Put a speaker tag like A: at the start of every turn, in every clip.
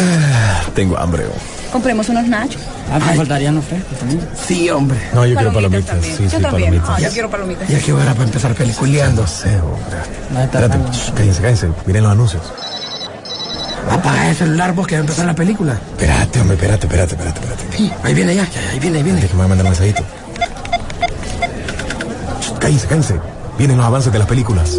A: Ah, tengo hambre.
B: Compremos unos nachos.
C: Ah, me faltarían los frescos también.
A: Sí, hombre. No, yo quiero palomitas.
B: también.
A: Sí,
B: yo
A: sí,
B: también.
A: palomitas.
B: Ah, yo quiero palomitas.
A: Ya que hora para empezar peliculeando. No sé, hombre. Espérate, cállense, cállense. Miren los anuncios. Apaga el celular vos que va a empezar la película. Espérate, hombre, espérate, espérate, espérate, espérate. Sí, ahí viene ya, ahí viene, ahí viene. Déjame mandar un mensajito. Cállense, cállense. Vienen los avances de las películas.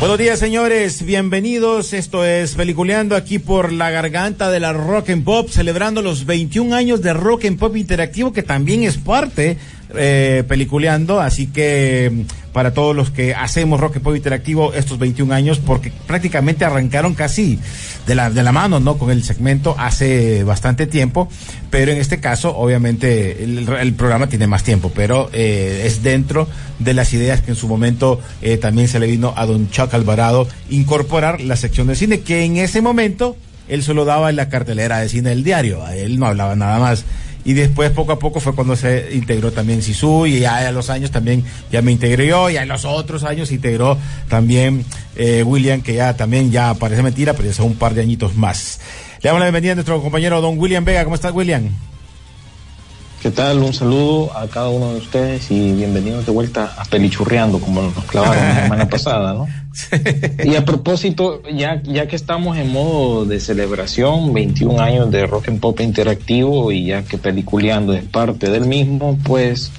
D: Buenos días, señores. Bienvenidos. Esto es Peliculeando aquí por la garganta de la Rock and Pop, celebrando los 21 años de Rock and Pop Interactivo, que también es parte eh, Peliculeando. Así que mm, para todos los que hacemos Rock and Pop Interactivo estos 21 años, porque prácticamente arrancaron casi de la, de la mano, ¿no? Con el segmento hace bastante tiempo. Pero en este caso, obviamente, el, el programa tiene más tiempo, pero eh, es dentro de las ideas que en su momento eh, también se le vino a don Chuck Alvarado incorporar la sección de cine, que en ese momento él solo daba en la cartelera de cine del diario, a él no hablaba nada más. Y después poco a poco fue cuando se integró también Sisu y ya a los años también ya me integré yo y a los otros años se integró también eh, William que ya también ya parece mentira pero ya son un par de añitos más. Le damos la bienvenida a nuestro compañero don William Vega. ¿Cómo estás William?
E: ¿Qué tal? Un saludo a cada uno de ustedes y bienvenidos de vuelta a Pelichurreando, como nos clavaron la semana pasada, ¿no? Y a propósito, ya, ya que estamos en modo de celebración, 21 años de rock and pop interactivo y ya que Peliculeando es parte del mismo, pues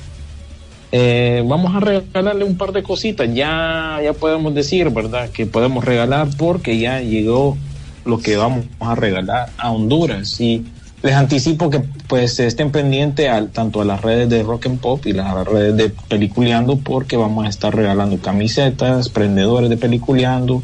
E: eh, vamos a regalarle un par de cositas. Ya, ya podemos decir, ¿verdad? Que podemos regalar porque ya llegó lo que vamos a regalar a Honduras y les anticipo que pues estén pendientes al, tanto a las redes de Rock and Pop y las redes de Peliculeando porque vamos a estar regalando camisetas, prendedores de Peliculeando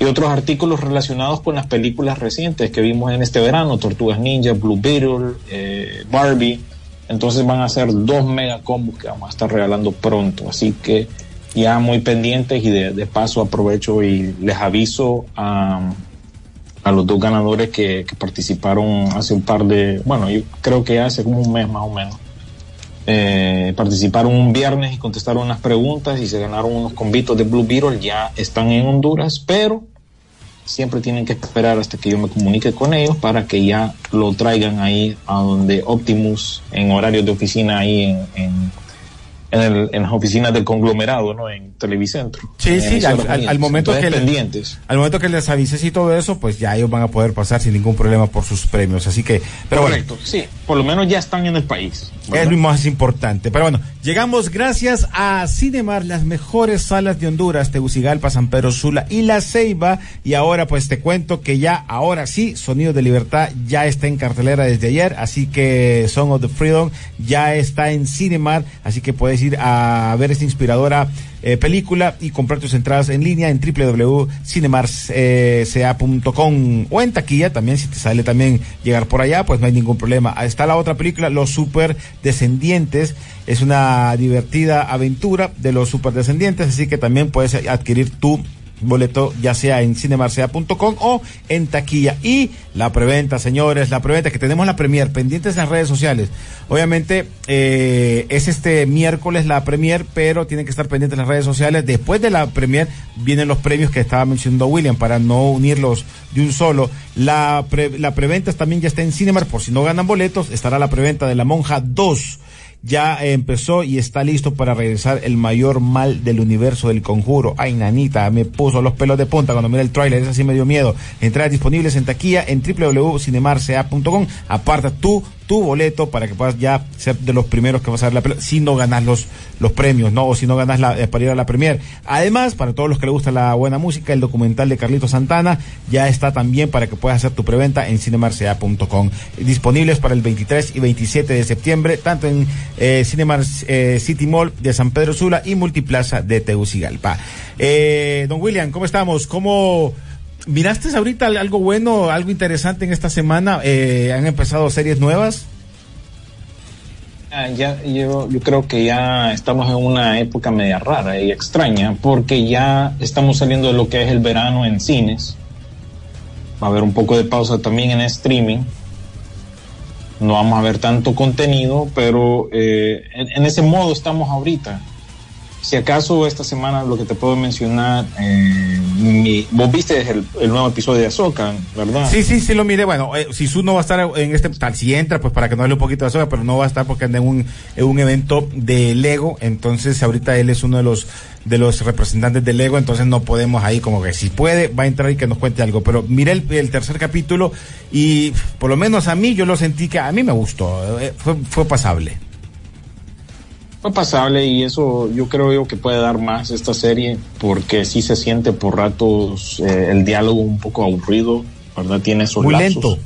E: y otros artículos relacionados con las películas recientes que vimos en este verano, Tortugas Ninja, Blue Beetle, eh, Barbie. Entonces van a ser dos mega combos que vamos a estar regalando pronto. Así que ya muy pendientes y de, de paso aprovecho y les aviso a a los dos ganadores que, que, participaron hace un par de, bueno, yo creo que hace como un mes más o menos. Eh, participaron un viernes y contestaron unas preguntas y se ganaron unos convitos de Blue Beetle, ya están en Honduras, pero siempre tienen que esperar hasta que yo me comunique con ellos para que ya lo traigan ahí a donde Optimus, en horarios de oficina ahí en, en en, el, en, las oficinas del conglomerado, ¿no? En Televicentro.
D: Sí, sí, al, al, al, momento
E: Entonces,
D: que
E: pendientes.
D: Les, al momento que les avises y todo eso, pues ya ellos van a poder pasar sin ningún problema por sus premios. Así que, pero
E: Correcto,
D: bueno,
E: sí, por lo menos ya están en el país.
D: ¿verdad? Es lo más importante. Pero bueno, llegamos gracias a Cinemar, las mejores salas de Honduras, Tegucigalpa, San Pedro Sula y La Ceiba. Y ahora pues te cuento que ya, ahora sí, Sonido de Libertad ya está en cartelera desde ayer. Así que Song of the Freedom ya está en Cinemar. Así que puedes ir a ver esta inspiradora eh, película y comprar tus entradas en línea en www.cinemarca.com o en taquilla también si te sale también llegar por allá pues no hay ningún problema está la otra película Los Super Descendientes es una divertida aventura de los Super Descendientes así que también puedes adquirir tu boleto ya sea en cinemarcea.com o en taquilla. Y la preventa señores la preventa que tenemos la premier pendientes en las redes sociales. Obviamente eh, es este miércoles la premier pero tienen que estar pendientes en las redes sociales. Después de la premier vienen los premios que estaba mencionando William para no unirlos de un solo. La, pre, la preventa también ya está en Cinemar por si no ganan boletos estará la preventa de la monja 2 ya empezó y está listo para regresar el mayor mal del universo del conjuro. Ay, nanita, me puso los pelos de punta cuando miré el tráiler, eso sí me dio miedo. Entradas disponibles en taquilla en www.cinemarca.com. Aparta tu tu boleto para que puedas ya ser de los primeros que vas a ver la película, si no ganas los, los premios, ¿no? O si no ganas la, eh, para ir a la premier. Además, para todos los que les gusta la buena música, el documental de Carlito Santana ya está también para que puedas hacer tu preventa en cinemarsea.com. Disponibles para el 23 y 27 de septiembre, tanto en eh, Cinemar eh, City Mall de San Pedro Sula y Multiplaza de Tegucigalpa. Eh, don William, ¿cómo estamos? ¿Cómo miraste ahorita algo bueno, algo interesante en esta semana? Eh, ¿Han empezado series nuevas?
E: Ah, ya, yo, yo creo que ya estamos en una época media rara y extraña porque ya estamos saliendo de lo que es el verano en cines. Va a haber un poco de pausa también en streaming. No vamos a ver tanto contenido, pero eh, en, en ese modo estamos ahorita si acaso esta semana lo que te puedo mencionar, eh, vos viste el, nuevo episodio de Azoka, ¿verdad?
D: Sí, sí, sí lo miré. Bueno, eh, Sisu no va a estar en este, tal si entra, pues para que no hable un poquito de Azoka, pero no va a estar porque anda en un, un evento de Lego, entonces ahorita él es uno de los de los representantes de Lego, entonces no podemos ahí como que si puede va a entrar y que nos cuente algo, pero miré el, el tercer capítulo y por lo menos a mí yo lo sentí que a mí me gustó, eh, fue, fue pasable
E: fue pasable y eso yo creo yo que puede dar más esta serie porque sí se siente por ratos eh, el diálogo un poco aburrido, ¿verdad? Tiene esos
D: Muy
E: lapsos.
D: lento.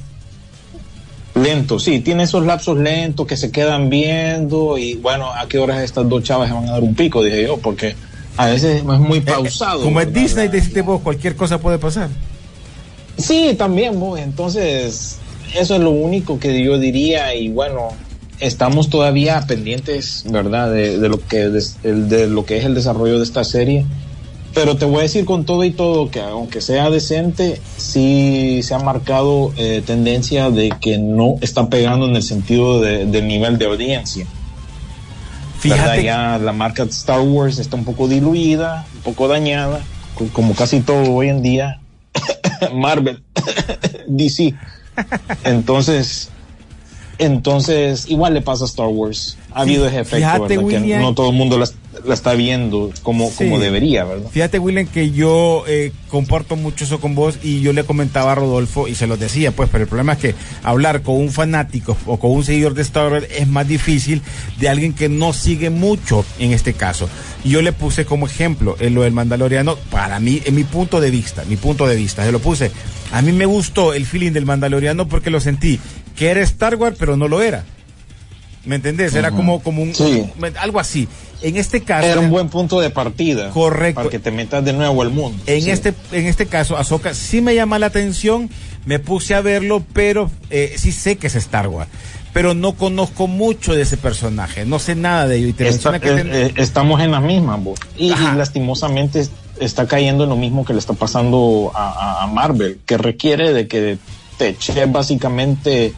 E: Lento, sí, tiene esos lapsos lentos que se quedan viendo y bueno, ¿a qué horas estas dos chavas se van a dar un pico? Dije yo, porque a veces es muy pausado.
D: Eh, como es Disney, deciste vos, cualquier cosa puede pasar.
E: Sí, también, vos, entonces eso es lo único que yo diría y bueno, estamos todavía pendientes, ¿verdad? De, de lo que de, de, lo que es el desarrollo de esta serie. Pero te voy a decir con todo y todo que aunque sea decente, sí se ha marcado eh, tendencia de que no está pegando en el sentido de, del nivel de audiencia. Fíjate. Ya la marca Star Wars está un poco diluida, un poco dañada, como casi todo hoy en día. Marvel, DC. Entonces, entonces, igual le pasa a Star Wars. Ha habido ese efecto,
D: Fíjate,
E: que no todo el mundo la, la está viendo como,
D: Sí.
E: como debería, ¿verdad?
D: Fíjate, William, que yo eh, comparto mucho eso con vos y yo le comentaba a Rodolfo y se lo decía, pues, pero el problema es que hablar con un fanático o con un seguidor de Star Wars es más difícil de alguien que no sigue mucho en este caso. Yo le puse como ejemplo en lo del Mandaloriano, para mí, en mi punto de vista, mi punto de vista, se lo puse. A mí me gustó el feeling del Mandaloriano porque lo sentí que era Star Wars, pero no lo era. ¿Me entendés? Era como, como un,
E: Sí.
D: algo así. En este caso.
E: Era un buen punto de partida.
D: Correcto.
E: Para que te metas de nuevo al mundo.
D: En
E: Sí.
D: este, en este caso, Ahsoka sí me llama la atención, me puse a verlo, pero eh, sí sé que es Star Wars. Pero no conozco mucho de ese personaje, no sé nada de ello. Y te menciona que
E: eh,
D: ten-
E: eh, estamos en las mismas. Y, y lastimosamente está cayendo en lo mismo que le está pasando a, Marvel, que requiere de que te eches básicamente.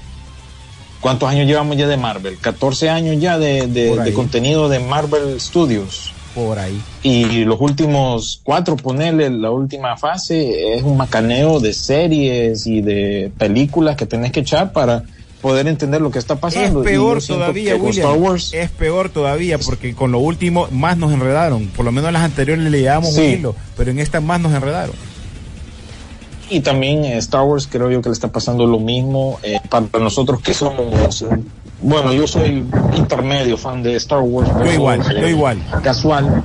E: ¿Cuántos años llevamos ya de Marvel? 14 años ya de, de- de contenido de Marvel Studios.
D: por ahí.
E: Y los últimos cuatro, ponerle la última fase, es un macaneo de series y de películas que tenés que echar para poder entender lo que está
D: Es
E: pasando. Y
D: peor todavía, William.
E: Star Wars,
D: Es peor todavía porque con lo último más nos enredaron. Por lo menos en las anteriores le llevamos un
E: Sí.
D: hilo, pero en esta más nos enredaron.
E: y también eh, Star Wars creo yo que le está pasando lo mismo eh, para nosotros que somos, bueno, yo soy intermedio fan de Star Wars.
D: Yo igual,
E: eh,
D: yo igual.
E: Casual.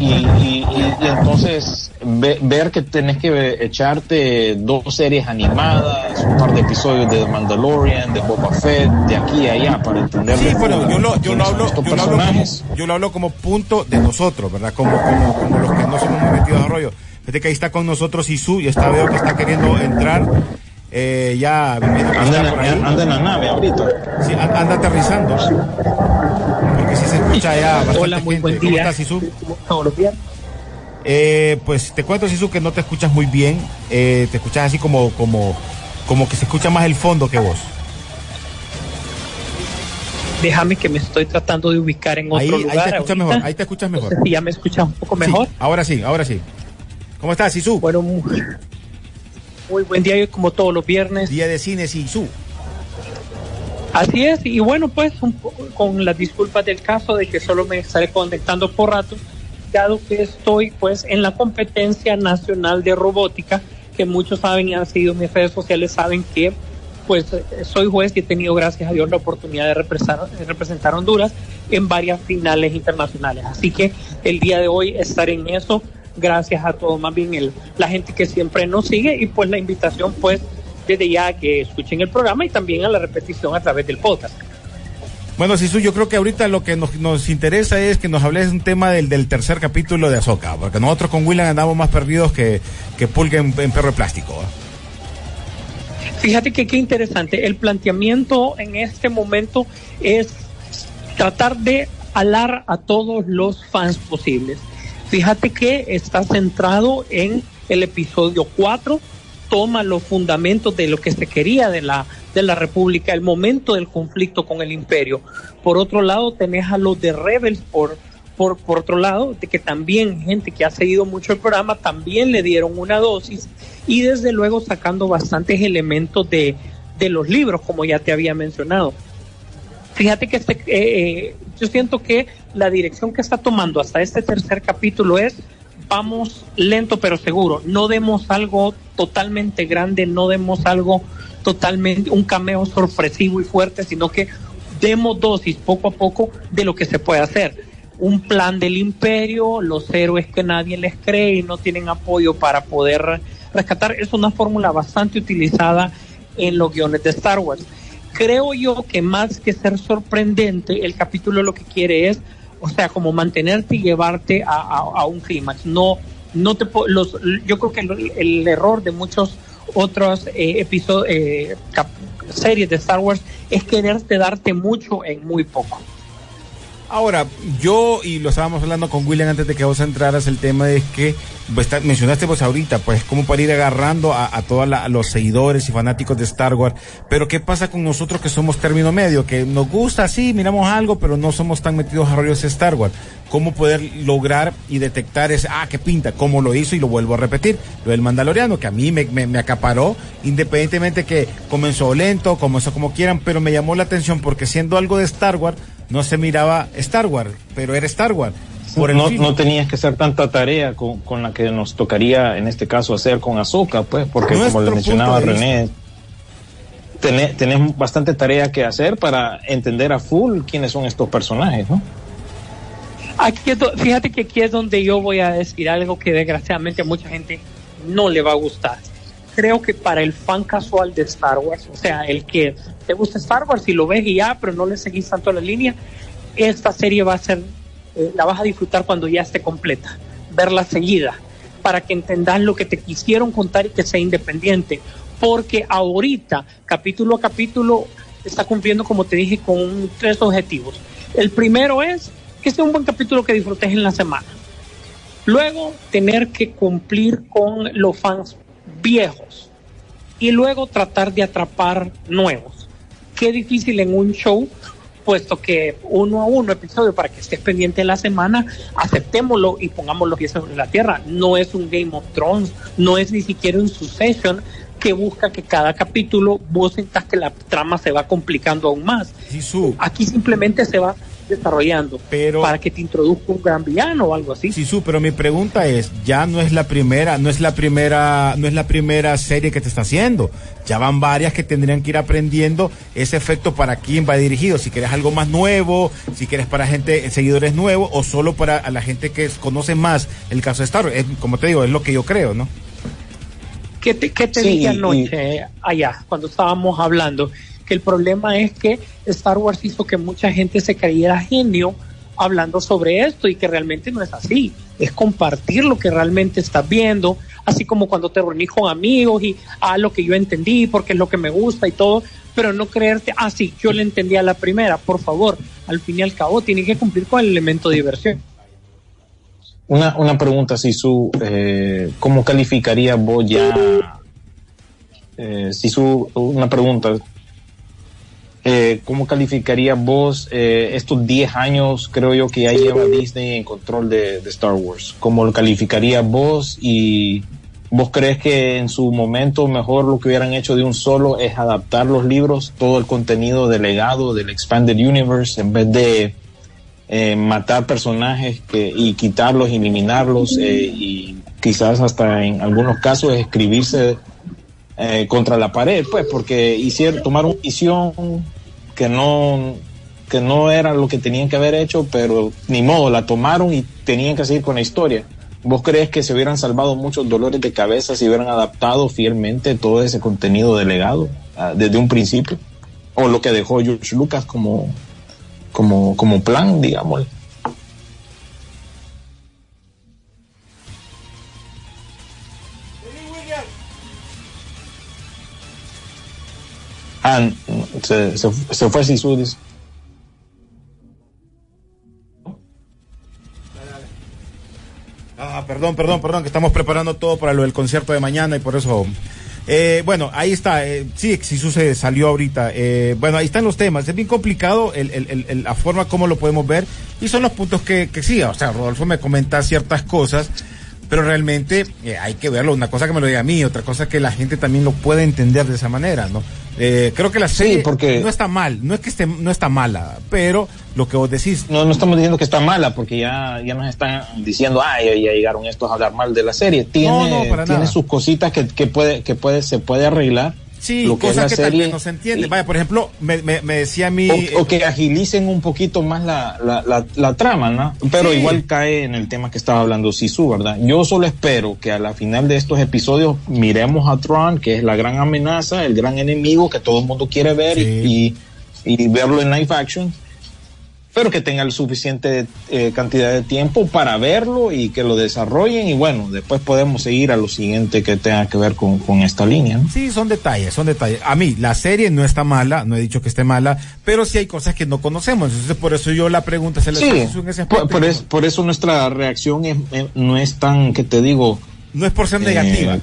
E: Y, y- y- y entonces ve- ver que tenés que echarte dos series animadas, un par de episodios de The Mandalorian, de Boba Fett, de aquí a allá para entender.
D: Sí, pero yo lo, yo lo hablo, yo lo hablo como, yo lo hablo como punto de nosotros, ¿verdad? Como, como, como los que no somos muy metidos a rollo. Fíjate que ahí está con nosotros Isu y está veo que está queriendo entrar. Eh, ya
E: Anda
D: por ahí.
E: anda en la nave ahorita.
D: Sí, an- anda aterrizando. Escucha ya
B: Hola, muy
D: gente.
B: buen
D: ¿Cómo
B: día.
D: estás, Isu?
B: Como todos los días.
D: Eh, pues te cuento, Sisu, que no te escuchas muy bien. Eh, te escuchas así como, como, como que se escucha más el fondo que vos.
B: Déjame que me estoy tratando de ubicar en otro
D: Ahí, ahí
B: lugar.
D: te escuchas
B: ahorita.
D: mejor. Ahí te escuchas mejor.
B: si ya me escuchas un poco mejor.
D: Sí, ahora sí, ahora sí. ¿Cómo estás, Sisu?
B: Bueno, muy, muy buen día, como todos los viernes.
D: Día de cine, Sisu.
B: Así es, y bueno, pues un con las disculpas del caso de que solo me estaré conectando por rato, dado que estoy pues en la competencia nacional de robótica, que muchos saben y han seguido mis redes sociales, saben que pues soy juez y he tenido, gracias a Dios, la oportunidad de representar, representar Honduras en varias finales internacionales. Así que el día de hoy estar en eso, gracias a todo, más bien el, la gente que siempre nos sigue y pues la invitación pues desde ya que escuchen el programa y también a la repetición a través del podcast.
D: Bueno, Sisu, yo creo que ahorita lo que nos, nos interesa es que nos hables un tema del, del tercer capítulo de Azoka, porque nosotros con William andamos más perdidos que, que pulga en, en perro de plástico.
B: Fíjate que qué interesante. El planteamiento en este momento es tratar de alar a todos los fans posibles. Fíjate que está centrado en el episodio 4, toma los fundamentos de lo que se quería de la de la República, el momento del conflicto con el imperio. Por otro lado, tenés a los de Rebels, por, por, por otro lado, de que también gente que ha seguido mucho el programa también le dieron una dosis y desde luego sacando bastantes elementos de, de los libros, como ya te había mencionado. Fíjate que este, eh, eh yo siento que la dirección que está tomando hasta este tercer capítulo es vamos lento pero seguro, no demos algo totalmente grande, no demos algo totalmente un cameo sorpresivo y fuerte, sino que demos dosis poco a poco de lo que se puede hacer. Un plan del imperio, los héroes que nadie les cree y no tienen apoyo para poder rescatar, es una fórmula bastante utilizada en los guiones de Star Wars. Creo yo que más que ser sorprendente, el capítulo lo que quiere es, o sea, como mantenerte y llevarte a, un clímax. No, no te los, yo creo que el error de muchos otros eh, episodios, eh, series de Star Wars, es quererte darte mucho en muy poco.
D: Ahora, yo, y lo estábamos hablando con William antes de que vos entraras, el tema es que pues, mencionaste vos ahorita, pues como para ir agarrando a, todos los seguidores y fanáticos de Star Wars, pero ¿qué pasa con nosotros que somos término medio? Que nos gusta, sí, miramos algo, pero no somos tan metidos a rollos de Star Wars. ¿Cómo poder lograr y detectar ese, ah, qué pinta, cómo lo hizo y lo vuelvo a repetir? Lo del Mandaloriano, que a mí me, me, me acaparó, independientemente que comenzó lento, comenzó como quieran, pero me llamó la atención porque siendo algo de Star Wars, no se miraba Star Wars, pero era Star Wars.
E: no, no, tenías que hacer tanta tarea con, con, la que nos tocaría en este caso hacer con Azoka, pues, porque como le mencionaba René, tenés, tenés, bastante tarea que hacer para entender a full quiénes son estos personajes, ¿no?
B: Aquí fíjate que aquí es donde yo voy a decir algo que desgraciadamente a mucha gente no le va a gustar creo que para el fan casual de Star Wars, o sea, el que te gusta Star Wars y lo ves y ya, pero no le seguís tanto la línea, esta serie va a ser, eh, la vas a disfrutar cuando ya esté completa, verla seguida, para que entendas lo que te quisieron contar y que sea independiente, porque ahorita, capítulo a capítulo, está cumpliendo, como te dije, con tres objetivos. El primero es que sea un buen capítulo que disfrutes en la semana. Luego, tener que cumplir con los fans viejos y luego tratar de atrapar nuevos. Qué difícil en un show, puesto que uno a uno episodio para que estés pendiente de la semana, aceptémoslo y pongamos los pies sobre la tierra. No es un Game of Thrones, no es ni siquiera un Succession que busca que cada capítulo vos sientas que la trama se va complicando aún más. Aquí simplemente se va desarrollando pero, para que te introduzca un gran villano o algo así.
D: Sí, su, pero mi pregunta es, ya no es la primera, no es la primera, no es la primera serie que te está haciendo. Ya van varias que tendrían que ir aprendiendo ese efecto para quién va dirigido. Si quieres algo más nuevo, si quieres para gente, seguidores nuevos o solo para la gente que conoce más el caso de Star Wars. como te digo, es lo que yo creo, ¿no?
B: ¿Qué te, qué te dije anoche allá cuando estábamos hablando? Que el problema es que Star Wars hizo que mucha gente se creyera genio hablando sobre esto y que realmente no es así. Es compartir lo que realmente estás viendo, así como cuando te reunís con amigos y ah, lo que yo entendí, porque es lo que me gusta y todo, pero no creerte, ah, sí, yo le entendí a la primera, por favor, al fin y al cabo tiene que cumplir con el elemento de diversión.
E: Una, una pregunta, Sisu, eh, ¿cómo calificaría vos ya? Eh, Sisu, una pregunta, eh, ¿cómo calificaría vos eh, estos 10 años, creo yo, que ya lleva Disney en control de, Star Wars? ¿Cómo lo calificaría vos y vos crees que en su momento mejor lo que hubieran hecho de un solo es adaptar los libros, todo el contenido del legado del Expanded Universe, en vez de eh, matar personajes que, y quitarlos, eliminarlos y quizás hasta en algunos casos escribirse eh, contra la pared, pues, porque hicieron, tomaron decisión que no, que no era lo que tenían que haber hecho, pero ni modo, la tomaron y tenían que seguir con la historia. ¿Vos crees que se hubieran salvado muchos dolores de cabeza si hubieran adaptado fielmente todo ese contenido delegado ah, desde un principio? O lo que dejó George Lucas como, como, como plan, digamos. Ah, se, se, se fue Sisu, dice.
D: Ah, perdón, perdón, perdón, que estamos preparando todo para lo del concierto de mañana y por eso. Eh, bueno, ahí está. Eh, sí, Sisu se salió ahorita. Eh, bueno, ahí están los temas. Es bien complicado el, el, el, la forma como lo podemos ver y son los puntos que, que sí. O sea, Rodolfo me comenta ciertas cosas pero realmente eh, hay que verlo. Una cosa que me lo diga a mí, otra cosa que la gente también lo puede entender de esa manera, ¿no? Eh, creo que la serie
E: porque...
D: no está mal, no es que esté, no está mala, pero lo que vos decís.
E: No, no estamos diciendo que está mala, porque ya, ya nos están diciendo, ay, ya, llegaron estos a hablar mal de la serie. Tiene,
D: No, no, para
E: tiene
D: nada.
E: sus cositas que, que puede, que puede, se puede arreglar.
D: Sí,
E: lo que es
D: cosas
E: la
D: que
E: serie.
D: también no se entienden. Vaya, por ejemplo, me, me, me decía a mí.
E: O, o que agilicen un poquito más la, la, la, la trama, ¿no? Pero
D: Sí.
E: igual cae en el tema que estaba hablando Sisu, ¿verdad? Yo solo espero que a la final de estos episodios miremos a Tron, que es la gran amenaza, el gran enemigo que todo el mundo quiere ver y, y, y verlo en live action, pero que tenga el suficiente eh, cantidad de tiempo para verlo y que lo desarrollen y bueno, después podemos seguir a lo siguiente que tenga que ver con, con esta línea, ¿no?
D: Sí, son detalles, son detalles. A mí, la serie no está mala, no he dicho que esté mala, pero sí hay cosas que no conocemos. Entonces, por eso yo la pregunta se le
E: Sí,
D: en ese
E: por, por es- por eso nuestra reacción es, eh, no es tan, que te digo,
D: No es por ser
E: eh,
D: negativa.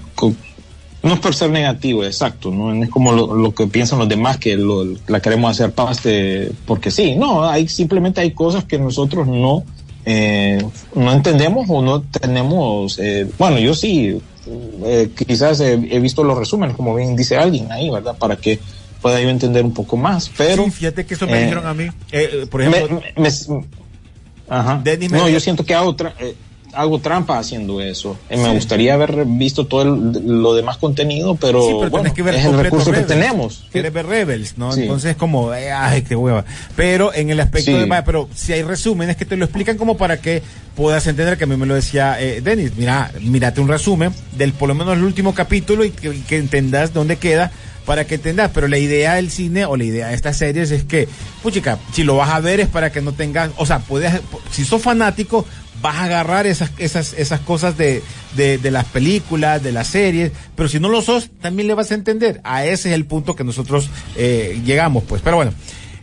E: No es por ser negativo, exacto, no, No es como lo, lo que piensan los demás que lo- la queremos hacer paste porque sí, no, hay simplemente hay cosas que nosotros no eh, no entendemos o no tenemos, eh, bueno, yo sí, eh, quizás he, visto los resúmenes, como bien dice alguien ahí, ¿verdad? Para que pueda yo entender un poco más, pero...
D: sí, fíjate que eso me
E: eh,
D: dijeron a mí. Eh, por ejemplo,
E: me- me- ajá.
D: Me
E: no,
D: dijo-
E: yo siento que hago, tra- eh, hago trampa haciendo eso. Eh, me gustaría haber visto todo el- lo demás contenido, pero,
D: sí, pero
E: bueno,
D: que ver
E: es el recurso que tenemos.
D: Quieres ver Rebels, ¿no?
E: Sí.
D: Entonces, como, eh, ay, qué hueva. Pero en el aspecto de, pero si hay resúmenes que te lo explican como para que puedas entender, que a mí me lo decía eh, Denis, mira, mírate un resumen del por lo menos el último capítulo y que, y que entendas dónde queda para que entendas, pero la idea del cine o la idea de estas series es que, puchica, si lo vas a ver es para que no tengas, o sea, puedes, si sos fanático, vas a agarrar esas, esas, esas cosas de, de, las películas, de las series, pero si no lo sos, también le vas a entender. A ese es el punto que nosotros eh, llegamos, pues. Pero bueno,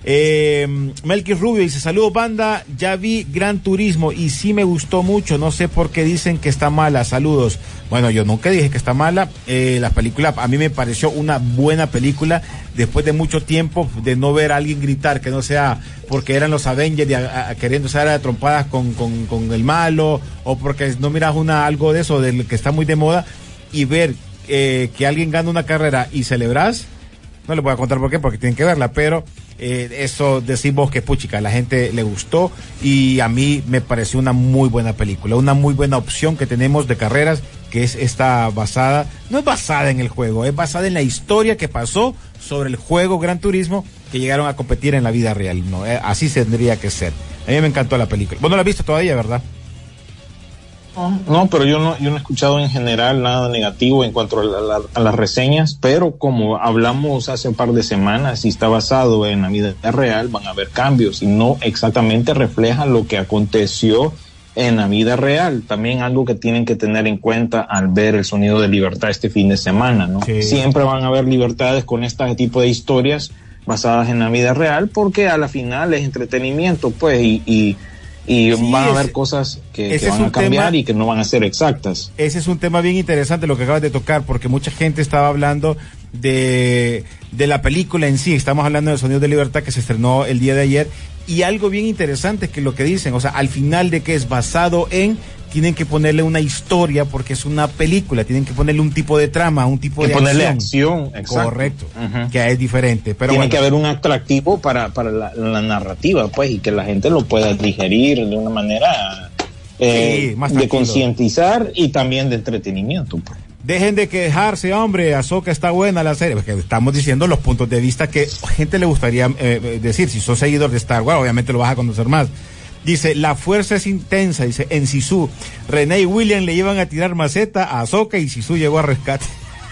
D: eh, Melky Rubio dice, saludos banda, ya vi Gran Turismo y sí me gustó mucho, no sé por qué dicen que está mala, saludos. Bueno, yo nunca dije que está mala, eh, la película a mí me pareció una buena película. Después de mucho tiempo de no ver a alguien gritar, que no sea porque eran los Avengers a- a- queriendo ser a trompadas con, con, el malo o porque no miras una, algo de eso, que está muy de moda y ver eh, que alguien gana una carrera y celebras, no le voy a contar por qué, porque tienen que verla, pero eh, eso decimos que puchica, la gente le gustó y a mí me pareció una muy buena película, una muy buena opción que tenemos de carreras, que es esta basada, no es basada en el juego, es basada en la historia que pasó sobre el juego Gran Turismo que llegaron a competir en la vida real, ¿no? Eh, así tendría que ser. A mí me encantó la película. Vos no la has visto todavía, ¿verdad?
E: No, pero yo no, yo no he escuchado en general nada negativo en cuanto a, la- la- a las reseñas, pero como hablamos hace un par de semanas, si está basado en la vida real, van a haber cambios y no exactamente refleja lo que aconteció en la vida real. También algo que tienen que tener en cuenta al ver el sonido de libertad este fin de semana, ¿no?
D: Sí.
E: Siempre van a haber libertades con este tipo de historias basadas en la vida real, porque a la final es entretenimiento, pues, y, y, y
D: Sí,
E: van a haber cosas que, van a cambiar
D: tema-
E: y que no van a ser exactas.
D: Ese es un tema bien interesante lo que acabas de tocar, porque mucha gente estaba hablando de, de la película en sí. Estamos hablando de Sonido de Libertad que se estrenó el día de ayer. Y algo bien interesante es que lo que dicen, o sea, al final de que es basado en, tienen que ponerle una historia porque es una película, tienen que ponerle un tipo de trama, un tipo
E: que
D: de
E: ponerle
D: acción. Correcto, que es diferente. Pero
E: Tiene
D: bueno,
E: que haber un atractivo para, para la, la narrativa, pues, y que la gente lo pueda digerir de una manera eh,
D: Sí, más
E: de concientizar y también de entretenimiento. Pues.
D: Dejen de quejarse, hombre. Azoka está buena la serie. Porque estamos diciendo los puntos de vista que gente le gustaría eh, eh, decir. Si sos seguidor de Star Wars, obviamente lo vas a conocer más. Dice, la fuerza es intensa. Dice, en Sisu, René y William le iban a tirar maceta a Azoka y Sisu llegó a rescate.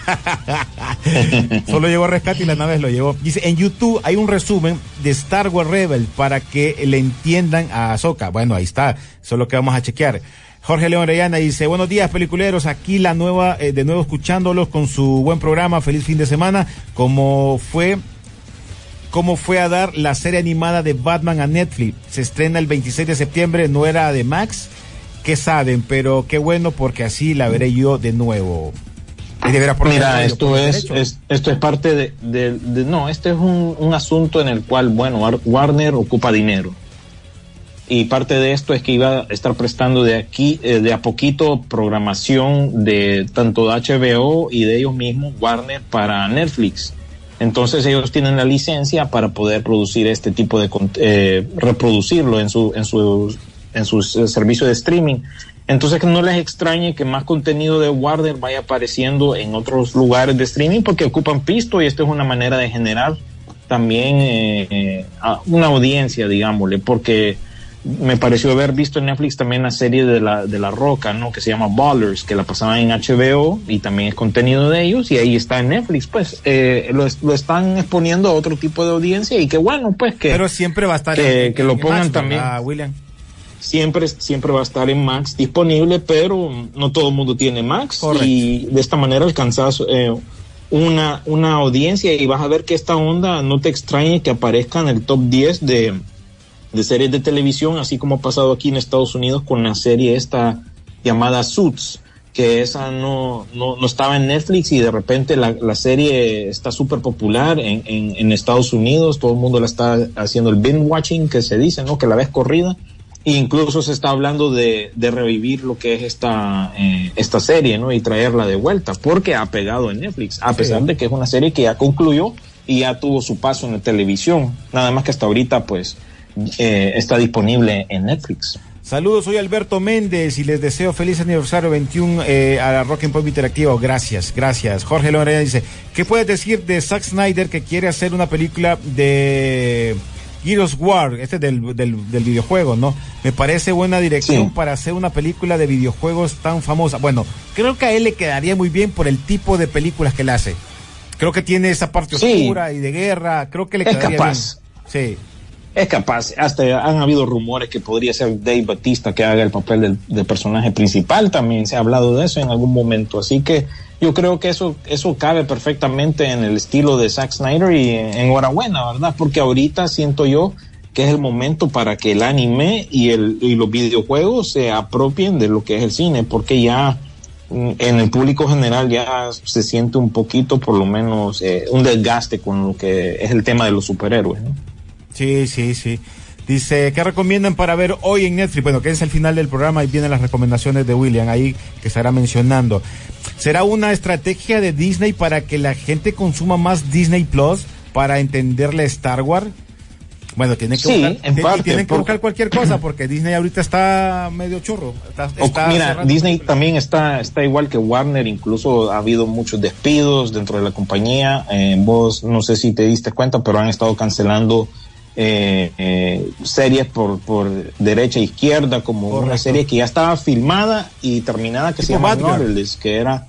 D: Solo llegó a rescate y la nave lo llevó. Dice, en YouTube hay un resumen de Star Wars Rebel para que le entiendan a Azoka. Bueno, ahí está. Eso es lo que vamos a chequear. Jorge León Reyana dice, buenos días peliculeros, aquí la nueva, eh, de nuevo escuchándolos con su buen programa, feliz fin de semana, como fue, cómo fue a dar la serie animada de Batman a Netflix, se estrena el 26 de septiembre, no era de Max, ¿qué saben? Pero qué bueno porque así la veré yo de nuevo.
E: Mira, esto es, esto es parte de, de, no, este es un, un asunto en el cual, bueno, Warner ocupa dinero y parte de esto es que iba a estar prestando de aquí, eh, de a poquito, programación de tanto de HBO y de ellos mismos, Warner, para Netflix. Entonces ellos tienen la licencia para poder producir este tipo de, eh, reproducirlo en su, en su, en servicio de streaming. Entonces que no les extrañe que más contenido de Warner vaya apareciendo en otros lugares de streaming porque ocupan pisto y esto es una manera de generar también eh, una audiencia, digámosle, porque me pareció haber visto en Netflix también la serie de la, de la Roca, ¿no? Que se llama Ballers, que la pasaban en HBO y también es contenido de ellos y ahí está en Netflix, pues eh, lo, lo, están exponiendo a otro tipo de audiencia y que bueno, pues que...
D: Pero siempre va a estar
E: que, que lo pongan también.
D: William.
E: Siempre, siempre va a estar en Max disponible, pero no todo el mundo tiene Max y de esta manera alcanzas eh, una, una audiencia y vas a ver que esta onda no te extrañe que aparezca en el top 10 de de series de televisión, así como ha pasado aquí en Estados Unidos con la serie esta llamada Suits, que esa no, no, no estaba en Netflix y de repente la, la serie está súper popular en, en, en, Estados Unidos, todo el mundo la está haciendo el binge watching que se dice, ¿no? Que la ves corrida. E incluso se está hablando de, de revivir lo que es esta, eh, esta serie, ¿no? Y traerla de vuelta, porque ha pegado en Netflix, a pesar de que es una serie que ya concluyó y ya tuvo su paso en la televisión. Nada más que hasta ahorita, pues, eh, está disponible en Netflix.
D: Saludos, soy Alberto Méndez y les deseo feliz aniversario 21 eh, a Rock and Pop Interactivo. Gracias, gracias. Jorge Lorena dice, ¿qué puedes decir de Zack Snyder que quiere hacer una película de Gears War, este del, del, del videojuego, ¿no? Me parece buena dirección sí. para hacer una película de videojuegos tan famosa. Bueno, creo que a él le quedaría muy bien por el tipo de películas que él hace. Creo que tiene esa parte oscura y de guerra, creo que le
E: es
D: quedaría
E: capaz.
D: bien. Sí
E: es capaz, hasta han habido rumores que podría ser Dave Batista que haga el papel del, personaje principal, también se ha hablado de eso en algún momento, así que yo creo que eso, eso cabe perfectamente en el estilo de Zack Snyder y enhorabuena, ¿verdad? Porque ahorita siento yo que es el momento para que el anime y, el, y los videojuegos se apropien de lo que es el cine, porque ya mm, en el público general ya se siente un poquito, por lo menos, eh, un desgaste con lo que es el tema de los superhéroes, ¿no?
D: Sí, sí, sí. Dice, ¿qué recomiendan para ver hoy en Netflix? Bueno, que es el final del programa y vienen las recomendaciones de William ahí que estará mencionando. ¿Será una estrategia de Disney para que la gente consuma más Disney Plus para entenderle Star Wars? Bueno, tiene que,
E: sí,
D: buscar,
E: en parte,
D: tienen que buscar cualquier cosa porque Disney ahorita está medio churro. Está,
E: está mira, Disney también está, está igual que Warner, incluso ha habido muchos despidos dentro de la compañía. Eh, vos no sé si te diste cuenta, pero han estado cancelando eh, eh, series por, por derecha e izquierda, como Correcto. una serie que ya estaba filmada y terminada que se llama Nautilus, que era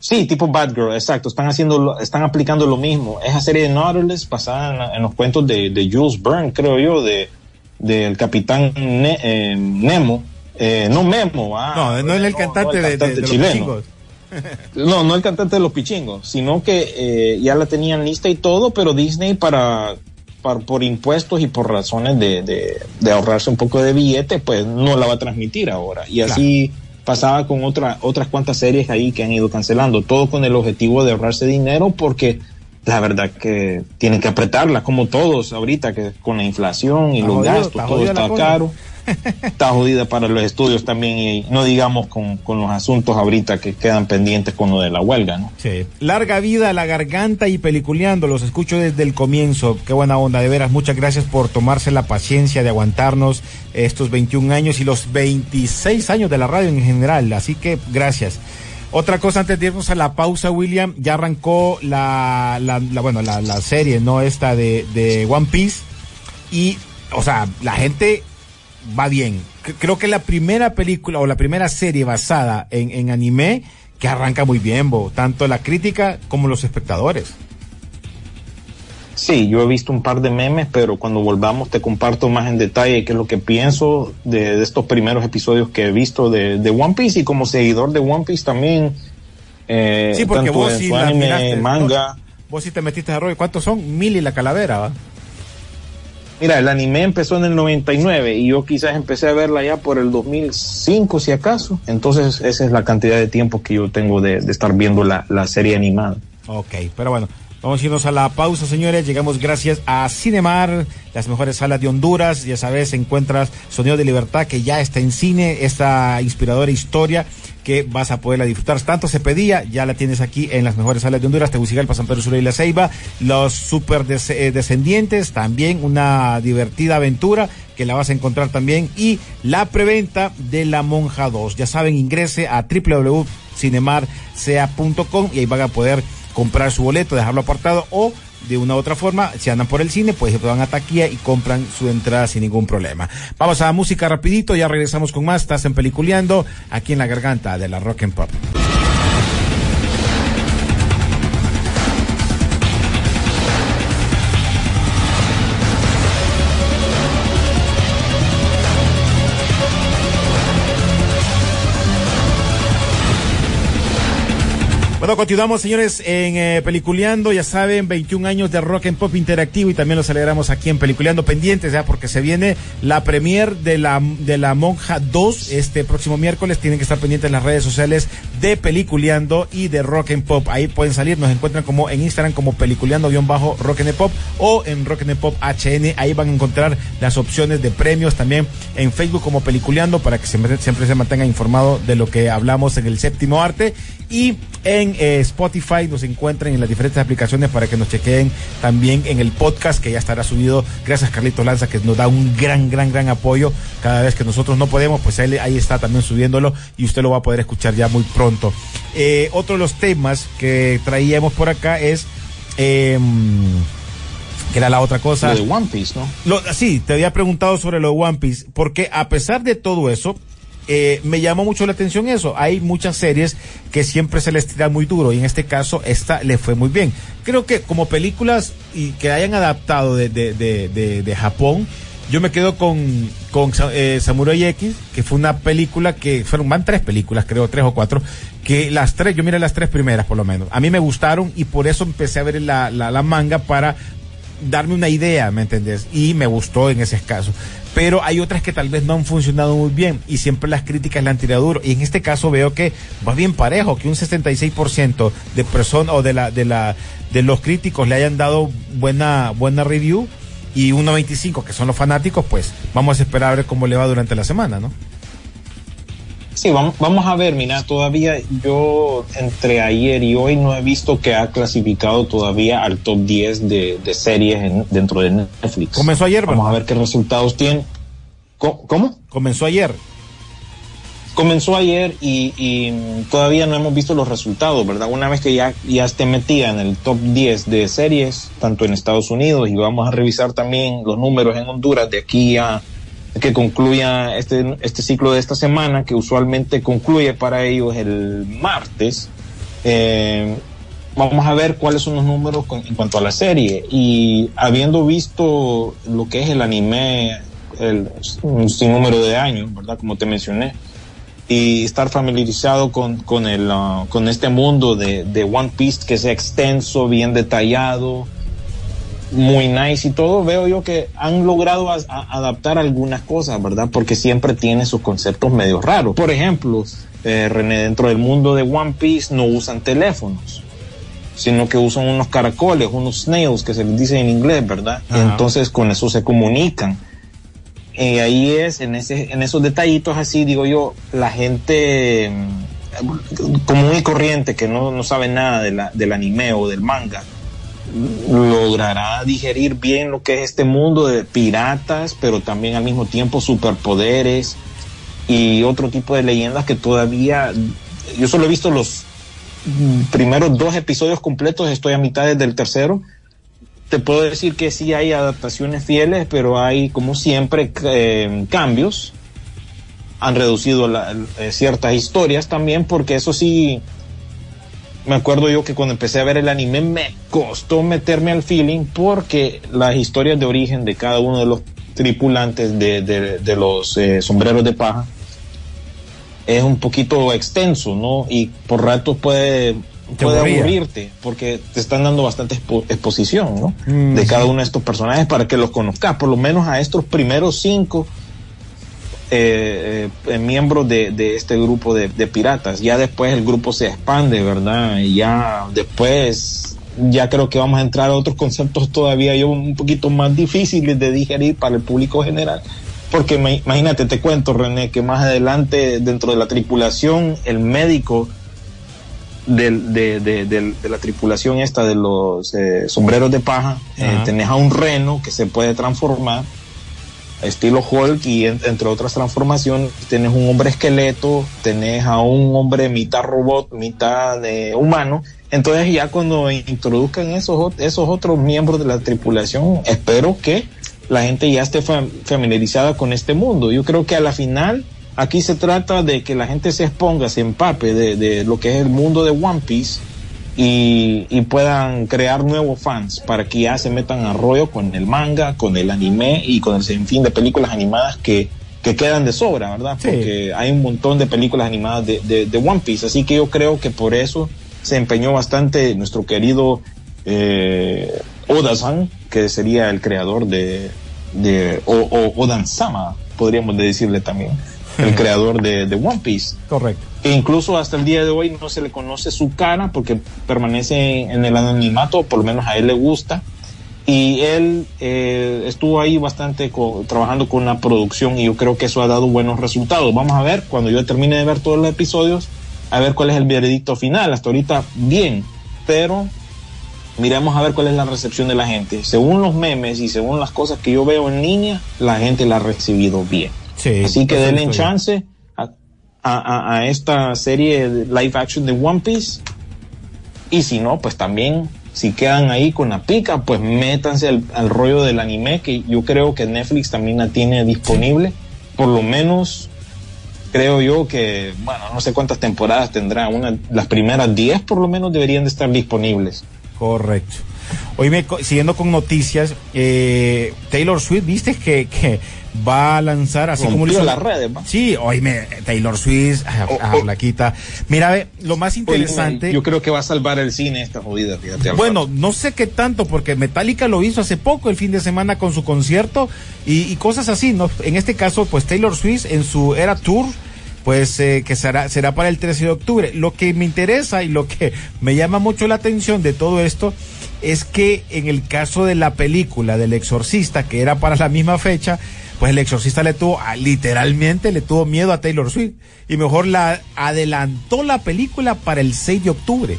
E: Sí, tipo Bad Girl, exacto. Están haciendo, están aplicando lo mismo. Esa serie de Nautilus basada en, la, en los cuentos de, de, Jules Verne, creo yo, de del capitán ne, eh, Nemo. Eh, no Memo, ah,
D: no, no es el cantante, no, el cantante de, de, de, los pichingos.
E: no, no el cantante de los pichingos, sino que eh, ya la tenían lista y todo, pero Disney para por, por, impuestos y por razones de, de, de, ahorrarse un poco de billete, pues no la va a transmitir ahora. Y así claro. pasaba con otra, otras cuantas series ahí que han ido cancelando, todo con el objetivo de ahorrarse dinero porque la verdad que tienen que apretarla, como todos ahorita, que con la inflación y está los jodido, gastos, está todo está caro. Está jodida para los estudios también y no digamos con, con, los asuntos ahorita que quedan pendientes con lo de la huelga, ¿no?
D: Sí. Larga vida a la garganta y peliculeando, los escucho desde el comienzo, qué buena onda, de veras, muchas gracias por tomarse la paciencia de aguantarnos estos 21 años y los 26 años de la radio en general, así que gracias. Otra cosa antes de irnos a la pausa, William, ya arrancó la, la, bueno, la, la, serie, ¿no? Esta de, de One Piece. Y, o sea, la gente va bien. Creo que la primera película o la primera serie basada en, en anime que arranca muy bien, Bo, tanto la crítica como los espectadores.
E: Sí, yo he visto un par de memes, pero cuando volvamos te comparto más en detalle qué es lo que pienso de, de estos primeros episodios que he visto de, de, One Piece y como seguidor de One Piece también.
D: Eh, sí, porque vos sí anime, manga. Vos, sí te metiste a rollo. ¿Cuántos son? Mil y la calavera, ¿va?
E: Mira, el anime empezó en el 99 y yo quizás empecé a verla ya por el 2005, si acaso. Entonces, esa es la cantidad de tiempo que yo tengo de, de estar viendo la, la serie animada.
D: Ok, pero bueno, Vamos a irnos a la pausa, señores. Llegamos gracias a Cinemar, las mejores salas de Honduras. Ya sabes, encuentras Sonido de Libertad, que ya está en cine, esta inspiradora historia que vas a poderla disfrutar. Tanto se pedía, ya la tienes aquí en las mejores salas de Honduras, Tegucigalpa, San Pedro Sula y La Ceiba. Los super eh, descendientes, también una divertida aventura que la vas a encontrar también. Y la preventa de La Monja 2. Ya saben, ingrese a www.cinemarcea.com y ahí van a poder comprar su boleto, dejarlo apartado o de una u otra forma, si andan por el cine, pues se van a taquilla y compran su entrada sin ningún problema. Vamos a la música rapidito, ya regresamos con más, estás en Peliculeando, aquí en la garganta de la Rock and Pop. Bueno, continuamos, señores, en eh, Peliculeando. Ya saben, 21 años de rock and pop interactivo y también los celebramos aquí en Peliculeando pendientes, ya porque se viene la premier de la, de la Monja 2 este próximo miércoles. Tienen que estar pendientes en las redes sociales de Peliculeando y de Rock and Pop. Ahí pueden salir, nos encuentran como en Instagram como Peliculeando-Rock and Pop o en Rock and Pop HN. Ahí van a encontrar las opciones de premios también en Facebook como Peliculeando para que siempre, siempre se mantenga informado de lo que hablamos en el séptimo arte y en eh, Spotify nos encuentran en las diferentes aplicaciones para que nos chequeen también en el podcast que ya estará subido. Gracias Carlito Lanza que nos da un gran, gran, gran apoyo cada vez que nosotros no podemos, pues ahí, ahí está también subiéndolo y usted lo va a poder escuchar ya muy pronto. Eh, otro de los temas que traíamos por acá es... Eh, que era la otra cosa.
E: Lo de One Piece, ¿no?
D: Lo, sí, te había preguntado sobre lo de One Piece, porque a pesar de todo eso, eh, me llamó mucho la atención eso. Hay muchas series que siempre se les tira muy duro y en este caso esta le fue muy bien. Creo que como películas y que hayan adaptado de, de, de, de Japón, yo me quedo con, con eh, Samurai X, que fue una película que fueron, van tres películas, creo, tres o cuatro, que las tres, yo miré las tres primeras por lo menos. A mí me gustaron y por eso empecé a ver la, la, la manga para darme una idea, ¿me entendés? Y me gustó en ese caso pero hay otras que tal vez no han funcionado muy bien y siempre las críticas le han tirado duro. Y en este caso veo que va bien parejo, que un 66% de personas o de la, de la, de los críticos le hayan dado buena, buena review y un 95 que son los fanáticos, pues vamos a esperar a ver cómo le va durante la semana, ¿no?
E: Sí, vamos, vamos a ver, mira, todavía yo entre ayer y hoy no he visto que ha clasificado todavía al top 10 de, de series en, dentro de Netflix.
D: Comenzó ayer,
E: Vamos a ver qué resultados tiene. ¿Cómo?
D: Comenzó ayer.
E: Comenzó ayer y, y, todavía no hemos visto los resultados, ¿verdad? Una vez que ya, ya esté metida en el top 10 de series, tanto en Estados Unidos, y vamos a revisar también los números en Honduras de aquí a que concluya este, este ciclo de esta semana, que usualmente concluye para ellos el martes. Eh, vamos a ver cuáles son los números con, en cuanto a la serie. Y habiendo visto lo que es el anime, el, un sinnúmero de años, ¿verdad? Como te mencioné, y estar familiarizado con, con, el, uh, con este mundo de, de One Piece que sea extenso, bien detallado, muy nice y todo, veo yo que han logrado a, a adaptar algunas cosas, ¿verdad? Porque siempre tiene sus conceptos medio raros. Por ejemplo, eh, René, dentro del mundo de One Piece no usan teléfonos, sino que usan unos caracoles, unos snails que se les dice en inglés, ¿verdad? Y entonces con eso se comunican. Y ahí es, en, ese, en esos detallitos así, digo yo, la gente mm, común y corriente que no, no sabe nada de la, del anime o del manga, logrará digerir bien lo que es este mundo de piratas, pero también al mismo tiempo superpoderes y otro tipo de leyendas que todavía yo solo he visto los primeros dos episodios completos, estoy a mitad del tercero. Te puedo decir que sí hay adaptaciones fieles, pero hay como siempre eh, cambios. Han reducido eh, ciertas historias también, porque eso sí, me acuerdo yo que cuando empecé a ver el anime me costó meterme al feeling porque las historias de origen de cada uno de los tripulantes de, de, los eh, sombreros de paja es un poquito extenso, ¿no? Y por rato puede, puede aburrirte, porque te están dando bastante exposición, ¿no? Mm, de cada uno de estos personajes para que los conozcas, por lo menos a estos primeros cinco eh, eh, miembros de, de, este grupo de, de, piratas. Ya después el grupo se expande, ¿verdad? Y ya después, ya creo que vamos a entrar a otros conceptos todavía yo un poquito más difíciles de digerir para el público general porque imagínate, te cuento, René, que más adelante dentro de la tripulación, el médico de, la tripulación esta de los eh, sombreros de paja, eh, tenés a un reno que se puede transformar, estilo Hulk, y entre otras transformaciones, tenés un hombre esqueleto, tenés a un hombre mitad robot, mitad de humano. Entonces ya cuando introduzcan esos, esos otros miembros de la tripulación, espero que la gente ya esté familiarizada con este mundo. Yo creo que a la final aquí se trata de que la gente se exponga, se empape de, lo que es el mundo de One Piece y, puedan crear nuevos fans para que ya se metan a rollo con el manga, con el anime y con el sinfín de películas animadas que, quedan de sobra, ¿verdad? Porque hay un montón de películas animadas de, One Piece, así que yo creo que por eso se empeñó bastante nuestro querido eh, Oda-san, que sería el creador de, de o, o, Odan Sama, podríamos decirle también, el creador de, de, One Piece.
D: Correcto.
E: E incluso hasta el día de hoy no se le conoce su cara porque permanece en el anonimato, por lo menos a él le gusta. Y él eh, estuvo ahí bastante trabajando con la producción y yo creo que eso ha dado buenos resultados. Vamos a ver, cuando yo termine de ver todos los episodios, a ver cuál es el veredicto final. Hasta ahorita bien, pero miremos a ver cuál es la recepción de la gente. Según los memes y según las cosas que yo veo en línea, la gente la ha recibido bien. Así que denle chance a, esta serie de live action de One Piece. Y si no, pues también, si quedan ahí con la pica, pues métanse al, rollo del anime, que yo creo que Netflix también la tiene disponible. Por lo menos creo yo que, bueno, no sé cuántas temporadas tendrá, una, las primeras 10 por lo menos deberían de estar disponibles.
D: Correcto. Hoy me, siguiendo con noticias, eh, Taylor Swift, viste que, que va a lanzar así como
E: lo hizo las redes.
D: Sí, me Taylor Swift, a, oh, oh. la quita. Mira, ve, lo más interesante.
E: yo creo que va a salvar el cine esta jodida, fíjate.
D: Bueno, no sé qué tanto, porque Metallica lo hizo hace poco, el fin de semana con su concierto y, y cosas así, ¿no? En este caso, pues Taylor Swift en su era tour pues eh, que será, será para el 13 de octubre. Lo que me interesa y lo que me llama mucho la atención de todo esto es que en el caso de la película del exorcista, que era para la misma fecha, pues el exorcista le tuvo, ah, literalmente le tuvo miedo a Taylor Swift y mejor la adelantó la película para el 6 de octubre.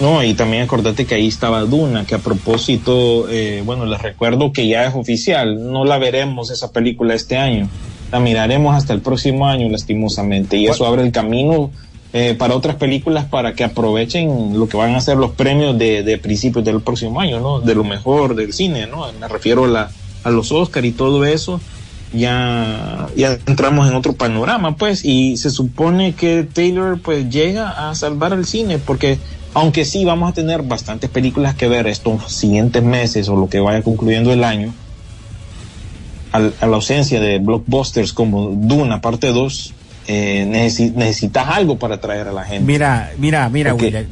E: No, y también acordate que ahí estaba Duna, que a propósito, eh, bueno, les recuerdo que ya es oficial, no la veremos esa película este año la miraremos hasta el próximo año, lastimosamente. Y eso abre el camino eh, para otras películas para que aprovechen lo que van a ser los premios de, de principios del próximo año, ¿no? De lo mejor del cine, ¿no? Me refiero a, la, a los Oscar y todo eso. Ya, ya entramos en otro panorama, pues, y se supone que Taylor, pues, llega a salvar el cine, porque aunque sí vamos a tener bastantes películas que ver estos siguientes meses o lo que vaya concluyendo el año, a la ausencia de blockbusters como Duna parte 2, eh, necesitas algo para atraer a la gente.
D: Mira, mira, mira, William.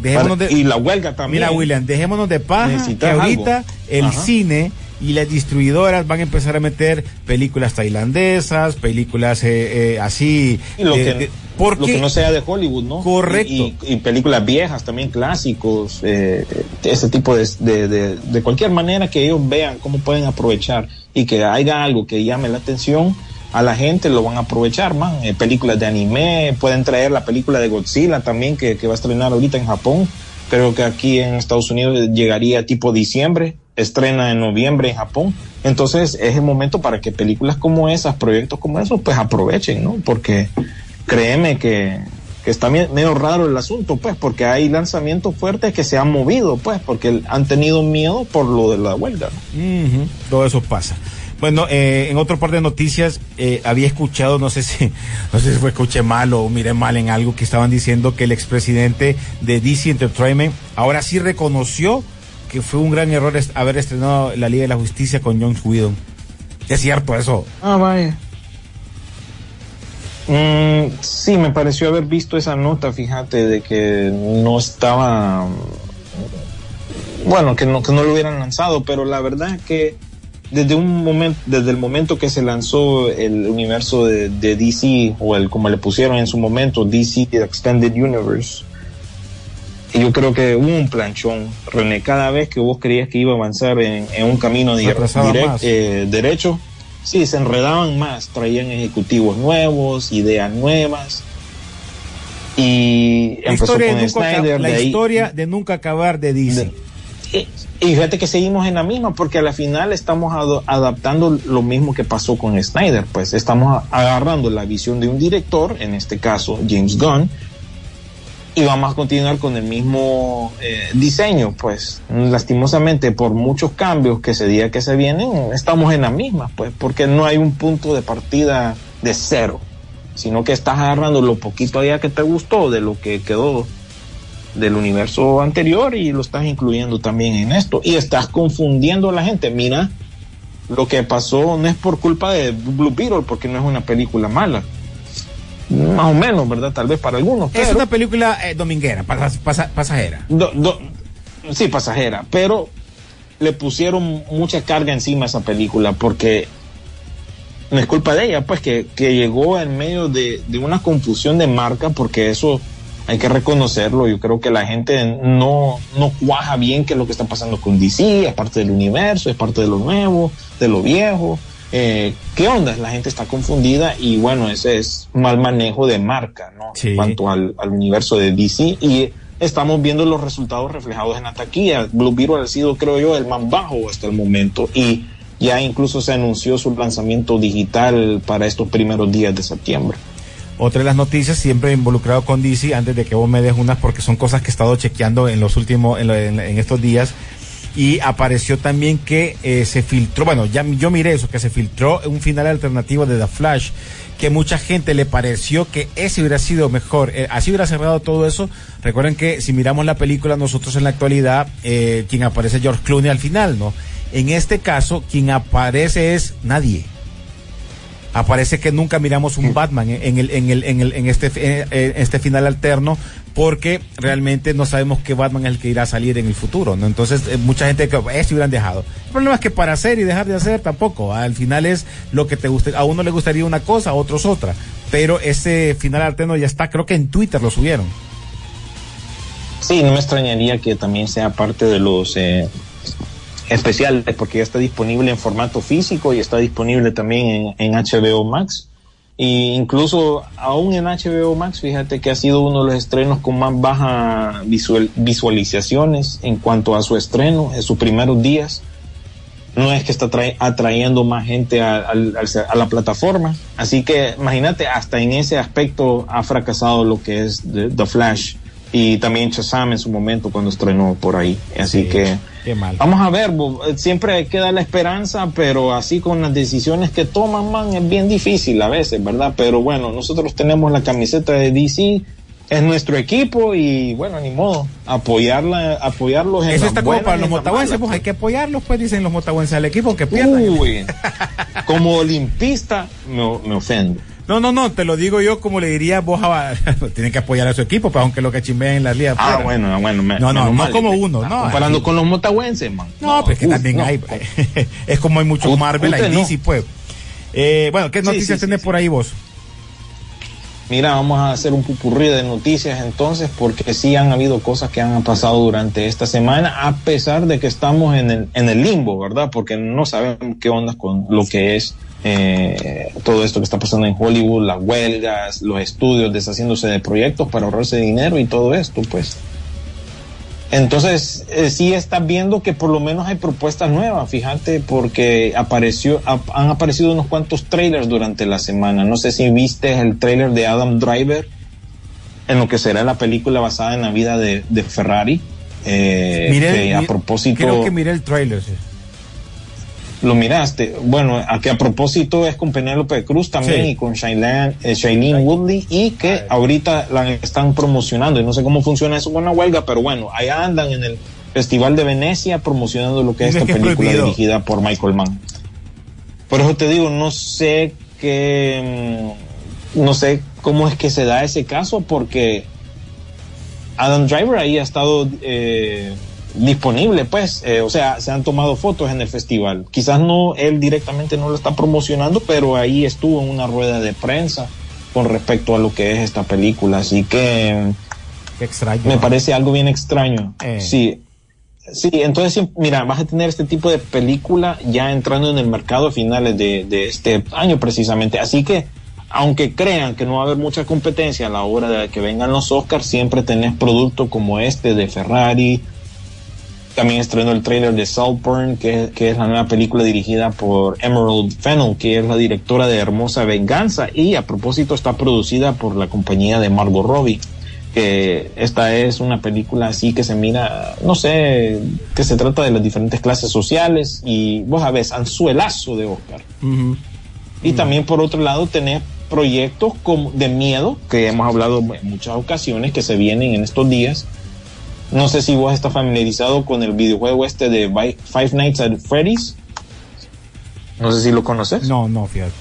E: y la huelga también.
D: Mira, William, dejémonos de paja que ahorita el cine y las distribuidoras van a empezar a meter películas tailandesas, películas eh, eh así.
E: lo, que, lo que no sea de Hollywood, ¿no?
D: Correcto.
E: Y, películas viejas también, clásicos, eh, ese tipo de, de, de, cualquier manera que ellos vean cómo pueden aprovechar y que haya algo que llame la atención a la gente, lo van a aprovechar, man. Eh, películas de anime, pueden traer la película de Godzilla también que, que va a estrenar ahorita en Japón, pero que aquí en Estados Unidos llegaría tipo diciembre, estrena en noviembre en Japón. Entonces es el momento para que películas como esas, proyectos como esos, pues aprovechen, ¿no? Porque créeme que que está medio raro el asunto, pues, porque hay lanzamientos fuertes que se han movido, pues, porque han tenido miedo por lo de la huelga.
D: Todo eso pasa. Bueno, eh, en otro par de noticias eh, había escuchado, no sé si, no sé si fue escuché mal o miré mal en algo que estaban diciendo que el expresidente de DC Entertainment ahora sí reconoció que fue un gran error haber estrenado la Liga de la Justicia con John Whedon. Es cierto eso.
E: Ah, vaya. Mm, sí, me pareció haber visto esa nota, fíjate, de que no estaba, bueno, que no, que no lo hubieran lanzado, pero la verdad es que desde un momento, desde el momento que se lanzó el universo de, DC, o el como le pusieron en su momento, DC Extended Universe, yo creo que hubo un planchón. René, cada vez que vos creías que iba a avanzar en, un camino eh, derecho, sí, se enredaban más, traían ejecutivos nuevos, ideas nuevas. Y
D: la empezó historia, con de, Snyder, la historia de nunca acabar de DC.
E: Y, fíjate que seguimos en la misma, porque a la final estamos adaptando lo mismo que pasó con Snyder, pues. Estamos agarrando la visión de un director, en este caso James Gunn, y vamos a continuar con el mismo eh, diseño, pues. Lastimosamente por muchos cambios que se diga que se vienen, estamos en la misma, pues porque no hay un punto de partida de cero, sino que estás agarrando lo poquito allá que te gustó de lo que quedó del universo anterior y lo estás incluyendo también en esto y estás confundiendo a la gente. Mira, lo que pasó no es por culpa de Blue Beetle porque no es una película mala más o menos, ¿verdad? Tal vez para algunos.
D: Es una película eh, dominguera, pasajera.
E: sí, pasajera, pero le pusieron mucha carga encima a esa película porque no es culpa de ella, pues que, llegó en medio de, una confusión de marca porque eso hay que reconocerlo. Yo creo que la gente no, no cuaja bien qué es lo que está pasando con DC, es parte del universo, es parte de lo nuevo, de lo viejo. Eh, ¿qué onda? La gente está confundida y bueno, ese es mal manejo de marca, ¿no? En cuanto al, universo de DC y estamos viendo los resultados reflejados en la taquilla. Blue Beetle ha sido, creo yo, el más bajo hasta el momento y ya incluso se anunció su lanzamiento digital para estos primeros días de septiembre.
D: Otra de las noticias, siempre involucrado con DC, antes de que vos me des unas, porque son cosas que he estado chequeando en los últimos, en estos días y apareció también que eh, se filtró, bueno, ya yo miré eso, que se filtró un final alternativo de The Flash, que mucha gente le pareció que ese hubiera sido mejor, eh, así hubiera cerrado todo eso. Recuerden que si miramos la película nosotros en la actualidad, eh, quien aparece George Clooney al final, ¿no? En este caso, quien aparece es nadie aparece que nunca miramos un Batman en el en el en el en este en este final alterno porque realmente no sabemos qué Batman es el que irá a salir en el futuro, ¿no? Entonces, eh, mucha gente que esto hubieran dejado. El problema es que para hacer y dejar de hacer tampoco, al final es lo que te guste, a uno le gustaría una cosa, a otros otra, pero ese final alterno ya está, creo que en Twitter lo subieron.
E: Sí, no me extrañaría que también sea parte de los eh, especiales, porque ya está disponible en formato físico y está disponible también en, en HBO Max y incluso aún en HBO Max, fíjate que ha sido uno de los estrenos con más baja visualizaciones en cuanto a su estreno, en sus primeros días. No es que está atrayendo más gente a, la plataforma. Así que imagínate, hasta en ese aspecto ha fracasado lo que es The Flash y también Shazam en su momento cuando estrenó por ahí. Así que vamos a ver, siempre queda la esperanza, pero así con las decisiones que toman, man, es bien difícil a veces, ¿verdad? Pero bueno, nosotros tenemos la camiseta de DC, es nuestro equipo y bueno, ni modo, apoyarla, apoyarlos
D: en Eso está como para los motahuenses, pues hay que apoyarlos, pues dicen los motahuenses al equipo que pierdan.
E: Uy, como olimpista me, me ofendo.
D: No, no, no, te lo digo yo como le diría vos a, tienen que apoyar a su equipo, pero aunque lo que chimeen en la liga.
E: Ah, bueno, bueno,
D: no, no, no como uno, no.
E: Comparando con los motahuenses, man.
D: No, pues que también hay, es como hay mucho Marvel, hay DC, pues. Eh, bueno, ¿qué noticias tenés por ahí vos?
E: Mira, vamos a hacer un pupurrí de noticias entonces, porque sí han habido cosas que han pasado durante esta semana, a pesar de que estamos en el, en el limbo, ¿verdad? Porque no sabemos qué onda con lo que es eh, todo esto que está pasando en Hollywood, las huelgas, los estudios deshaciéndose de proyectos para ahorrarse dinero y todo esto, pues. Entonces, eh, sí estás viendo que por lo menos hay propuestas nuevas, fíjate, porque apareció, han aparecido unos cuantos trailers durante la semana. No sé si viste el trailer de Adam Driver en lo que será la película basada en la vida de, de Ferrari. Eh,
D: Miré-
E: que a propósito
D: Creo que miré el trailer. sí.
E: Lo miraste. Bueno, a que a propósito es con Penélope Cruz también
D: Sí.
E: y con Shailene, eh, Shailene Woodley y que ahorita la están promocionando. Y no sé cómo funciona eso con la huelga, pero bueno, allá andan en el Festival de Venecia promocionando lo que es esta
D: que
E: película dirigida por Michael Mann. Por eso te digo, no sé qué, mm, no sé cómo es que se da ese caso porque Adam Driver ahí ha estado eh, disponible, pues, eh, o sea, se han tomado fotos en el festival. Quizás no, él directamente no lo está promocionando, pero ahí estuvo en una rueda de prensa con respecto a lo que es esta película. Así que
D: Qué extraño.
E: me parece algo bien extraño.
D: Eh.
E: Sí. Sí, entonces, mira, vas a tener este tipo de película ya entrando en el mercado a finales de, de este año precisamente. Así que, aunque crean que no va a haber mucha competencia a la hora de que vengan los Oscars, siempre tenés productos como este de Ferrari. También estrenó el trailer de Saltburn, que, que es la nueva película dirigida por Emerald Fennell, que es la directora de Hermosa Venganza. Y a propósito está producida por la compañía de Margot Robbie que esta es una película así que se mira, no sé, que se trata de las diferentes clases sociales y vos sabés, anzuelazo de Oscar.
D: Ujú.
E: Y también por otro lado tenés proyectos como de miedo, que hemos hablado en muchas ocasiones, que se vienen en estos días. No sé si vos estás familiarizado con el videojuego este de Five Nights at Freddy's. No sé si lo conoces.
D: No, no, fíjate.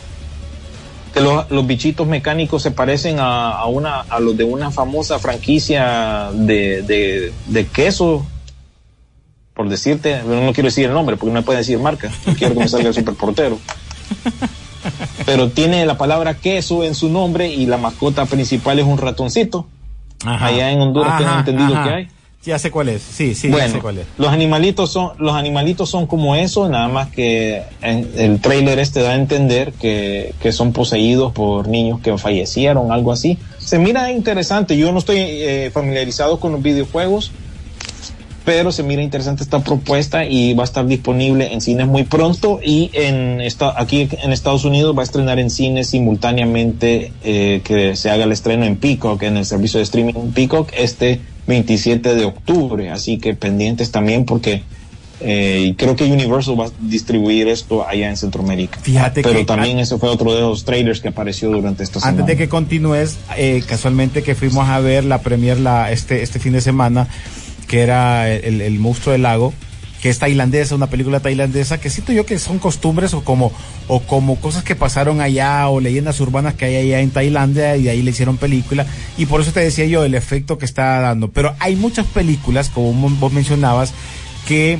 E: que los, los bichitos mecánicos se parecen a, a una a los de una famosa franquicia de, de, de queso por decirte no, quiero decir el nombre porque no me puede decir marca no quiero que me salga el superportero pero tiene la palabra queso en su nombre y la mascota principal es un ratoncito
D: Ajá.
E: Allá en Honduras tengo entendido
D: ajá.
E: que hay.
D: Ya sé cuál es. Sí, sí, ya
E: bueno,
D: sé cuál es.
E: los animalitos son los animalitos son como eso, nada más que en- el trailer este da a entender que, que son poseídos por niños que fallecieron, algo así. Se mira interesante. Yo no estoy eh, familiarizado con los videojuegos, pero se mira interesante esta propuesta y va a estar disponible en cines muy pronto y en esta, aquí en Estados Unidos va a estrenar en cines simultáneamente eh, que se haga el estreno en Peacock, en el servicio de streaming Peacock, este 27 de octubre. Así que pendientes también porque eh, creo que Universal va a distribuir esto allá en Centroamérica.
D: Fíjate
E: pero
D: que-
E: también ese fue otro de los trailers que apareció durante esta semana.
D: Antes de que continúes, eh, casualmente que fuimos a ver la premier la, este, este fin de semana, que era el, el monstruo del lago, que es tailandesa, una película tailandesa, que siento yo que son costumbres o como, o como cosas que pasaron allá o leyendas urbanas que hay allá en Tailandia y de ahí le hicieron película. Y por eso te decía yo el efecto que está dando. Pero hay muchas películas, como mo- vos mencionabas, que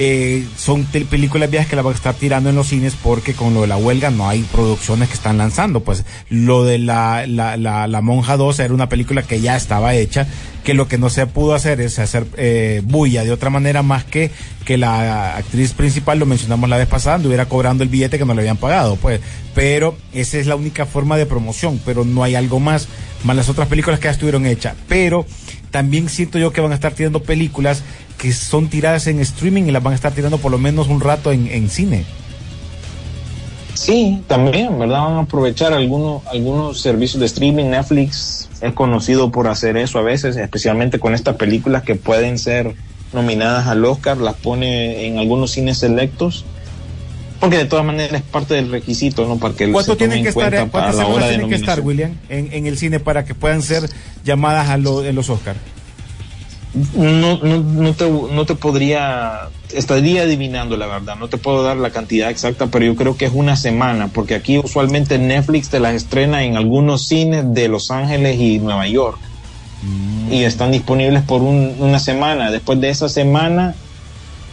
D: eh, son películas viejas que las van a estar tirando en los cines porque con lo de la huelga no hay producciones que están lanzando. Pues lo de la, la, la, la Monja 2 era una película que ya estaba hecha, que lo que no se pudo hacer es hacer eh, bulla de otra manera más que que la actriz principal, lo mencionamos la vez pasada, anduviera cobrando el billete que no le habían pagado. Pues, pero esa es la única forma de promoción, pero no hay algo más, más las otras películas que ya estuvieron hechas. Pero también siento yo que van a estar tirando películas que son tiradas en streaming y las van a estar tirando por lo menos un rato en, en cine.
E: Sí, también, ¿verdad? Van a aprovechar algunos, algunos servicios de streaming. Netflix es conocido por hacer eso a veces, especialmente con estas películas que pueden ser nominadas al Oscar, las pone en algunos cines selectos. Porque de todas maneras es parte del requisito, ¿no? Para que
D: ¿Cuánto tienen que estar, cuántas
E: la hora
D: semanas
E: de
D: tienen que estar. William, en, en el cine para que puedan ser llamadas a lo- en los Oscars?
E: No, no, no, te, no te podría, estaría adivinando la verdad, no te puedo dar la cantidad exacta, pero yo creo que es una semana, porque aquí usualmente Netflix te las estrena en algunos cines de Los Ángeles y Nueva York. Y están disponibles por un- una semana. Después de esa semana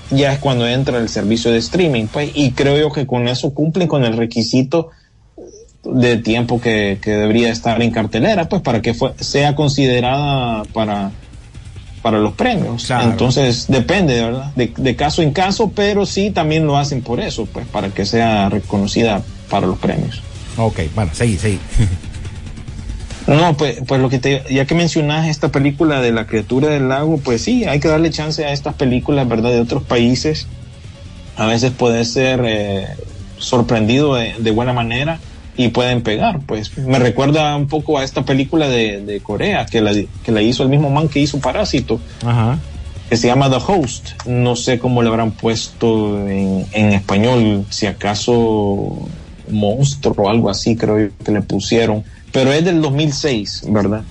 E: ya es cuando entra el servicio de streaming. Pues, y creo yo que con eso cumplen con el requisito de tiempo que, que debería estar en cartelera, pues para que fue- sea considerada para, para los premios.
D: Claro.
E: Entonces depende, ¿verdad? De, de caso en caso, pero sí también lo hacen por eso, pues para que sea reconocida para los premios.
D: Ok, bueno, seguí, seguí.
E: No, pues, pues lo que te, ya que mencionas esta película de la criatura del lago, pues sí, hay que darle chance a estas películas, ¿verdad? De otros países. A veces puede ser eh, sorprendido de, de buena manera. Y pueden pegar. Pues me recuerda un poco a esta película de, de Corea que la, que la hizo el mismo man que hizo Parásito,
D: Ajá.
E: que se llama The Host. No sé cómo le habrán puesto en, en español, si acaso monstruo o algo así, creo que le pusieron. Pero es del 2006, ¿verdad?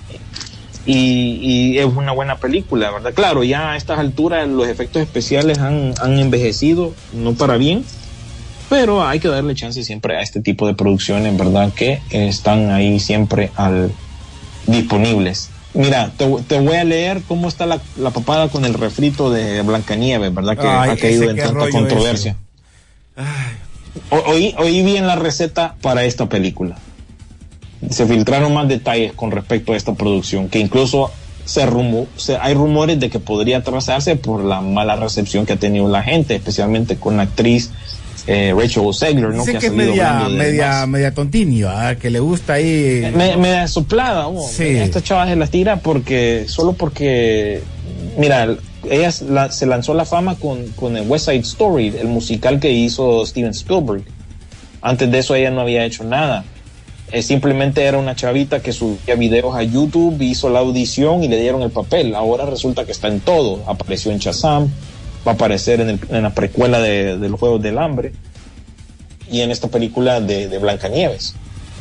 E: Y, y es una buena película, ¿verdad? Claro, ya a estas alturas los efectos especiales han, han envejecido, no para bien, pero hay que darle chance siempre a este tipo de producciones, ¿verdad? Que están ahí siempre al disponibles. Mira, te, te voy a leer cómo está la, la papada con el refrito de Blancanieves, ¿verdad? Que
D: Ay,
E: ha caído en tanta controversia. O- Oí, oí bien la receta para esta película. Se filtraron más detalles con respecto a esta producción, que incluso se rumo, se- hay rumores de que podría atrasarse por la mala recepción que ha tenido la gente, especialmente con la actriz eh, Rachel Zegler, ¿no?
D: Dicen
E: ha
D: que es media, media, media tontinio, que le gusta ahí.
E: me, me soplada, oh,
D: Sí.
E: esta chava se la tira porque, solo porque, mira, ella se la- se lanzó la fama con, con el West Side Story, el musical que hizo Steven Spielberg. Antes de eso ella no había hecho nada. Eh, simplemente era una chavita que subía videos a YouTube, hizo la audición y le dieron el papel. Ahora resulta que está en todo. Apareció en Shazam, va a aparecer en, el- en la precuela de, de los Juegos del Hambre y en esta película de, de Blancanieves.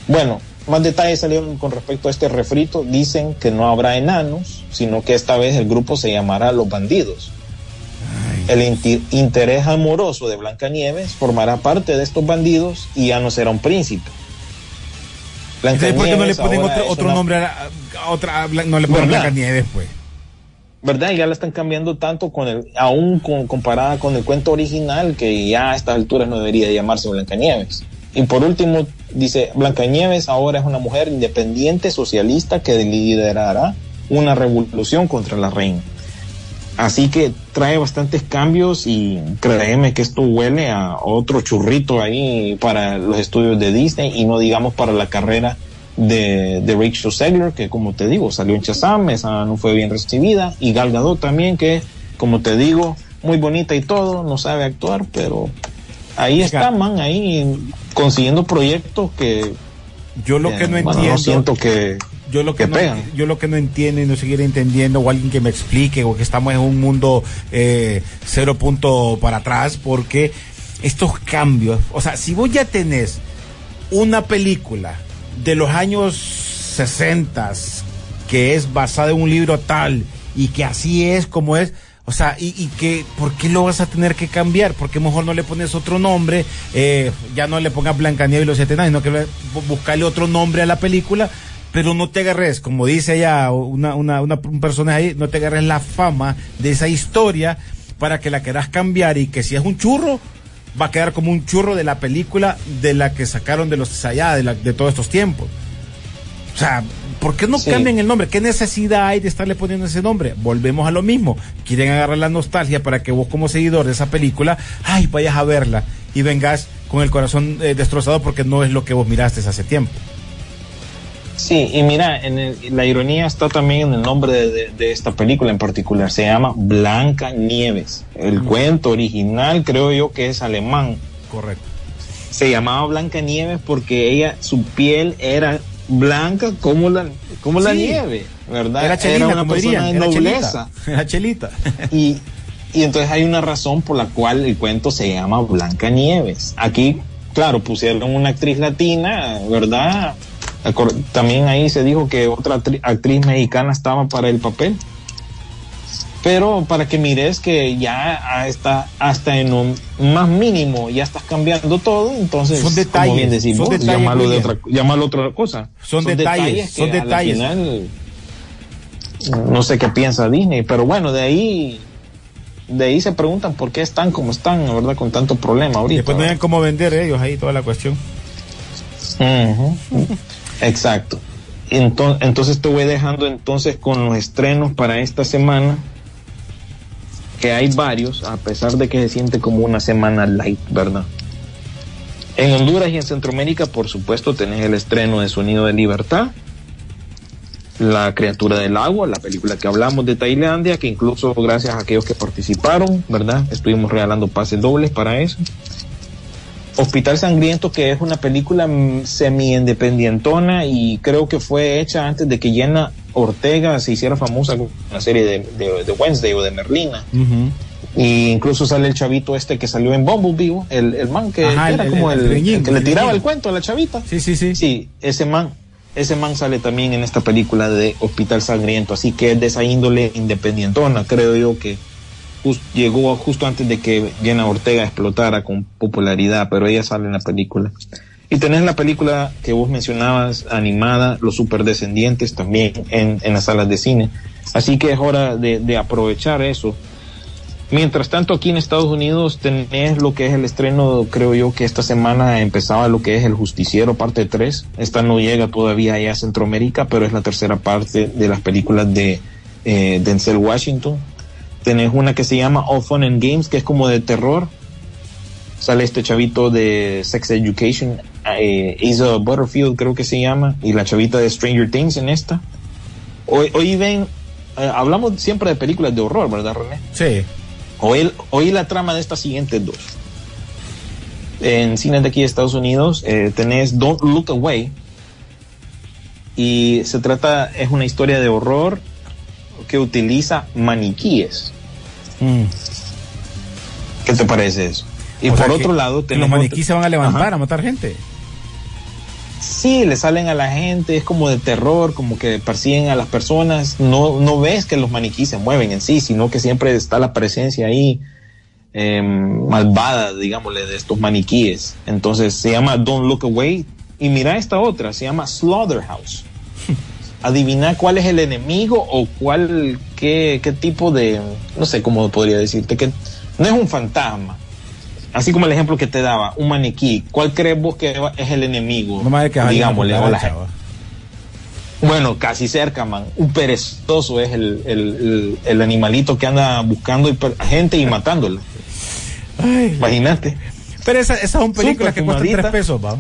E: Bueno, más detalles salieron con respecto a este refrito. Dicen que no habrá enanos, sino que esta vez el grupo se llamará Los Bandidos. El interés amoroso de Blancanieves formará parte de estos bandidos y ya no será un príncipe.
D: ¿por qué no le ponen otro,
E: es
D: otro
E: una-
D: nombre a, la- a otra, a Blan- no le ponen. Blancanieves, pues?
E: ¿Verdad? Ya la están cambiando tanto con el, aún con, comparada con el cuento original, que ya a estas alturas no debería de llamarse Blancanieves. Y por último, dice, Blancanieves ahora es una mujer independiente, socialista, que liderará una revolución contra la reina. Así que trae bastantes cambios y créeme que esto huele a otro churrito ahí para los estudios de Disney y no digamos para la carrera de, de Rachel Zegler, que como te digo, salió en Shazam, esa no fue bien recibida, y Gal Gadot también, que como te digo, muy bonita y todo, no sabe actuar, pero ahí está, man, ahí consiguiendo proyectos que
D: Yo lo que no
E: bueno,
D: entiendo.
E: siento que
D: yo lo que,
E: que
D: no,
E: pegan.
D: yo lo que no entiendo y no seguiré entendiendo o alguien que me explique o que estamos en un mundo eh, cero punto para atrás porque estos cambios, o sea, si vos ya tenés una película de los años 60 que es basada en un libro tal y que así es como es, o sea, y, que, ¿por qué lo vas a tener que cambiar? ¿Por qué mejor no le pones otro nombre? Eh, ya no le pongas Blancanieves y los siete sino que le- bu- buscarle otro nombre a la película, pero no te agarres, como dice ya una, una, una- un personaje ahí, no te agarres la fama de esa historia para que la quieras cambiar y que si es un churro, va a quedar como un churro de la película de la que sacaron de los allá, de, la- de todos estos tiempos. O sea, ¿por qué no
E: Sí.
D: cambian el nombre? ¿Qué necesidad hay de estarle poniendo ese nombre? Volvemos a lo mismo. Quieren agarrar la nostalgia para que vos como seguidor de esa película, ay, vayas a verla y vengas con el corazón eh, destrozado porque no es lo que vos miraste hace tiempo.
E: Sí, y mira, en el- la ironía está también en el nombre de, de- de esta película en particular. Se llama Blanca Nieves. El cuento original creo yo que es alemán.
D: Correcto.
E: Se llamaba Blanca Nieves porque ella, su piel era blanca como la, como la nieve, ¿verdad?
D: Era chelita,
E: una persona
D: dirían.
E: de
D: Era
E: nobleza.
D: chelita. Era chelita.
E: Y, y entonces hay una razón por la cual el cuento se llama Blanca Nieves. Aquí, claro, pusieron una actriz latina, ¿verdad? También ahí se dijo que otra actri- actriz mexicana estaba para el papel. Pero para que mires que ya está hasta en un más mínimo ya estás cambiando todo, entonces
D: Son detalles,
E: como bien decís
D: son detalles,
E: llámalo de otra, llámalo otra cosa.
D: Son detalles, son detalles.
E: final, no sé qué piensa Disney, pero bueno, de ahí de ahí se preguntan por qué están como están, verdad, con tanto problema ahorita.
D: Después no hayan cómo vender ellos ahí toda la cuestión.
E: Ujú. Exacto. Entonces, te voy dejando entonces con los estrenos para esta semana, que hay varios, a pesar de que se siente como una semana light, ¿verdad? En Honduras y en Centroamérica, por supuesto, tenés el estreno de Sonido de Libertad, La criatura del agua, la película que hablamos de Tailandia, que incluso gracias a aquellos que participaron, ¿verdad? Estuvimos regalando pases dobles para eso. Hospital Sangriento, que es una película semi-independientona y creo que fue hecha antes de que Jenna Ortega se hiciera famosa con la serie de, de, Wednesday o de Merlina. Y incluso sale el chavito este que salió en Bumblebee, el, el man que era como el, que le tiraba el cuento a la chavita.
D: Sí, sí, sí.
E: Sí, ese man, ese man sale también en esta película de Hospital Sangriento, así que es de esa índole independientona, creo yo que llegó justo antes de que Jenna Ortega explotara con popularidad, pero ella sale en la película. Y tenés la película que vos mencionabas, animada, Los Superdescendientes, también en, en las salas de cine. Así que es hora de, de aprovechar eso Mientras tanto, aquí en Estados Unidos tenés lo que es el estreno, creo yo que esta semana empezaba lo que es El Justiciero, parte 3. Esta no llega todavía allá a Centroamérica, pero es la tercera parte de las películas de eh, Denzel Washington. Tenés una que se llama All Fun and Games, que es como de terror. Sale este chavito de Sex Education, eh, Isa Butterfield creo que se llama, y la chavita de Stranger Things en esta. Hoy, hoy ven, eh, hablamos siempre de películas de horror, ¿verdad, René?
D: Sí.
E: Oí, la trama de estas siguientes dos. En cines de aquí de Estados Unidos eh, tenés Don't Look Away y se trata, es una historia de horror que utiliza maniquíes. Mm. ¿Qué te parece eso?
D: Y por otro lado, los maniquíes se van a levantar a matar gente
E: sí, le salen a la gente, es como de terror, como que persiguen a las personas. No, no ves que los maniquíes se mueven en sí, sino que siempre está la presencia ahí em, malvada, digámosle, de estos maniquíes. Entonces se llama Don't Look Away. Y mira esta otra, se llama Slaughterhouse. Adivina cuál es el enemigo o cuál, qué, qué tipo de, no sé cómo podría decirte, que no es un fantasma, así como el ejemplo que te daba, un maniquí, ¿cuál crees vos que es el enemigo?
D: No más que
E: Digámosle, Bueno, casi cerca, man. Un perezoso es el, el, el, animalito que anda buscando gente y matándola. Imagínate.
D: Pero esas esa son películas que cuestan tres pesos, va.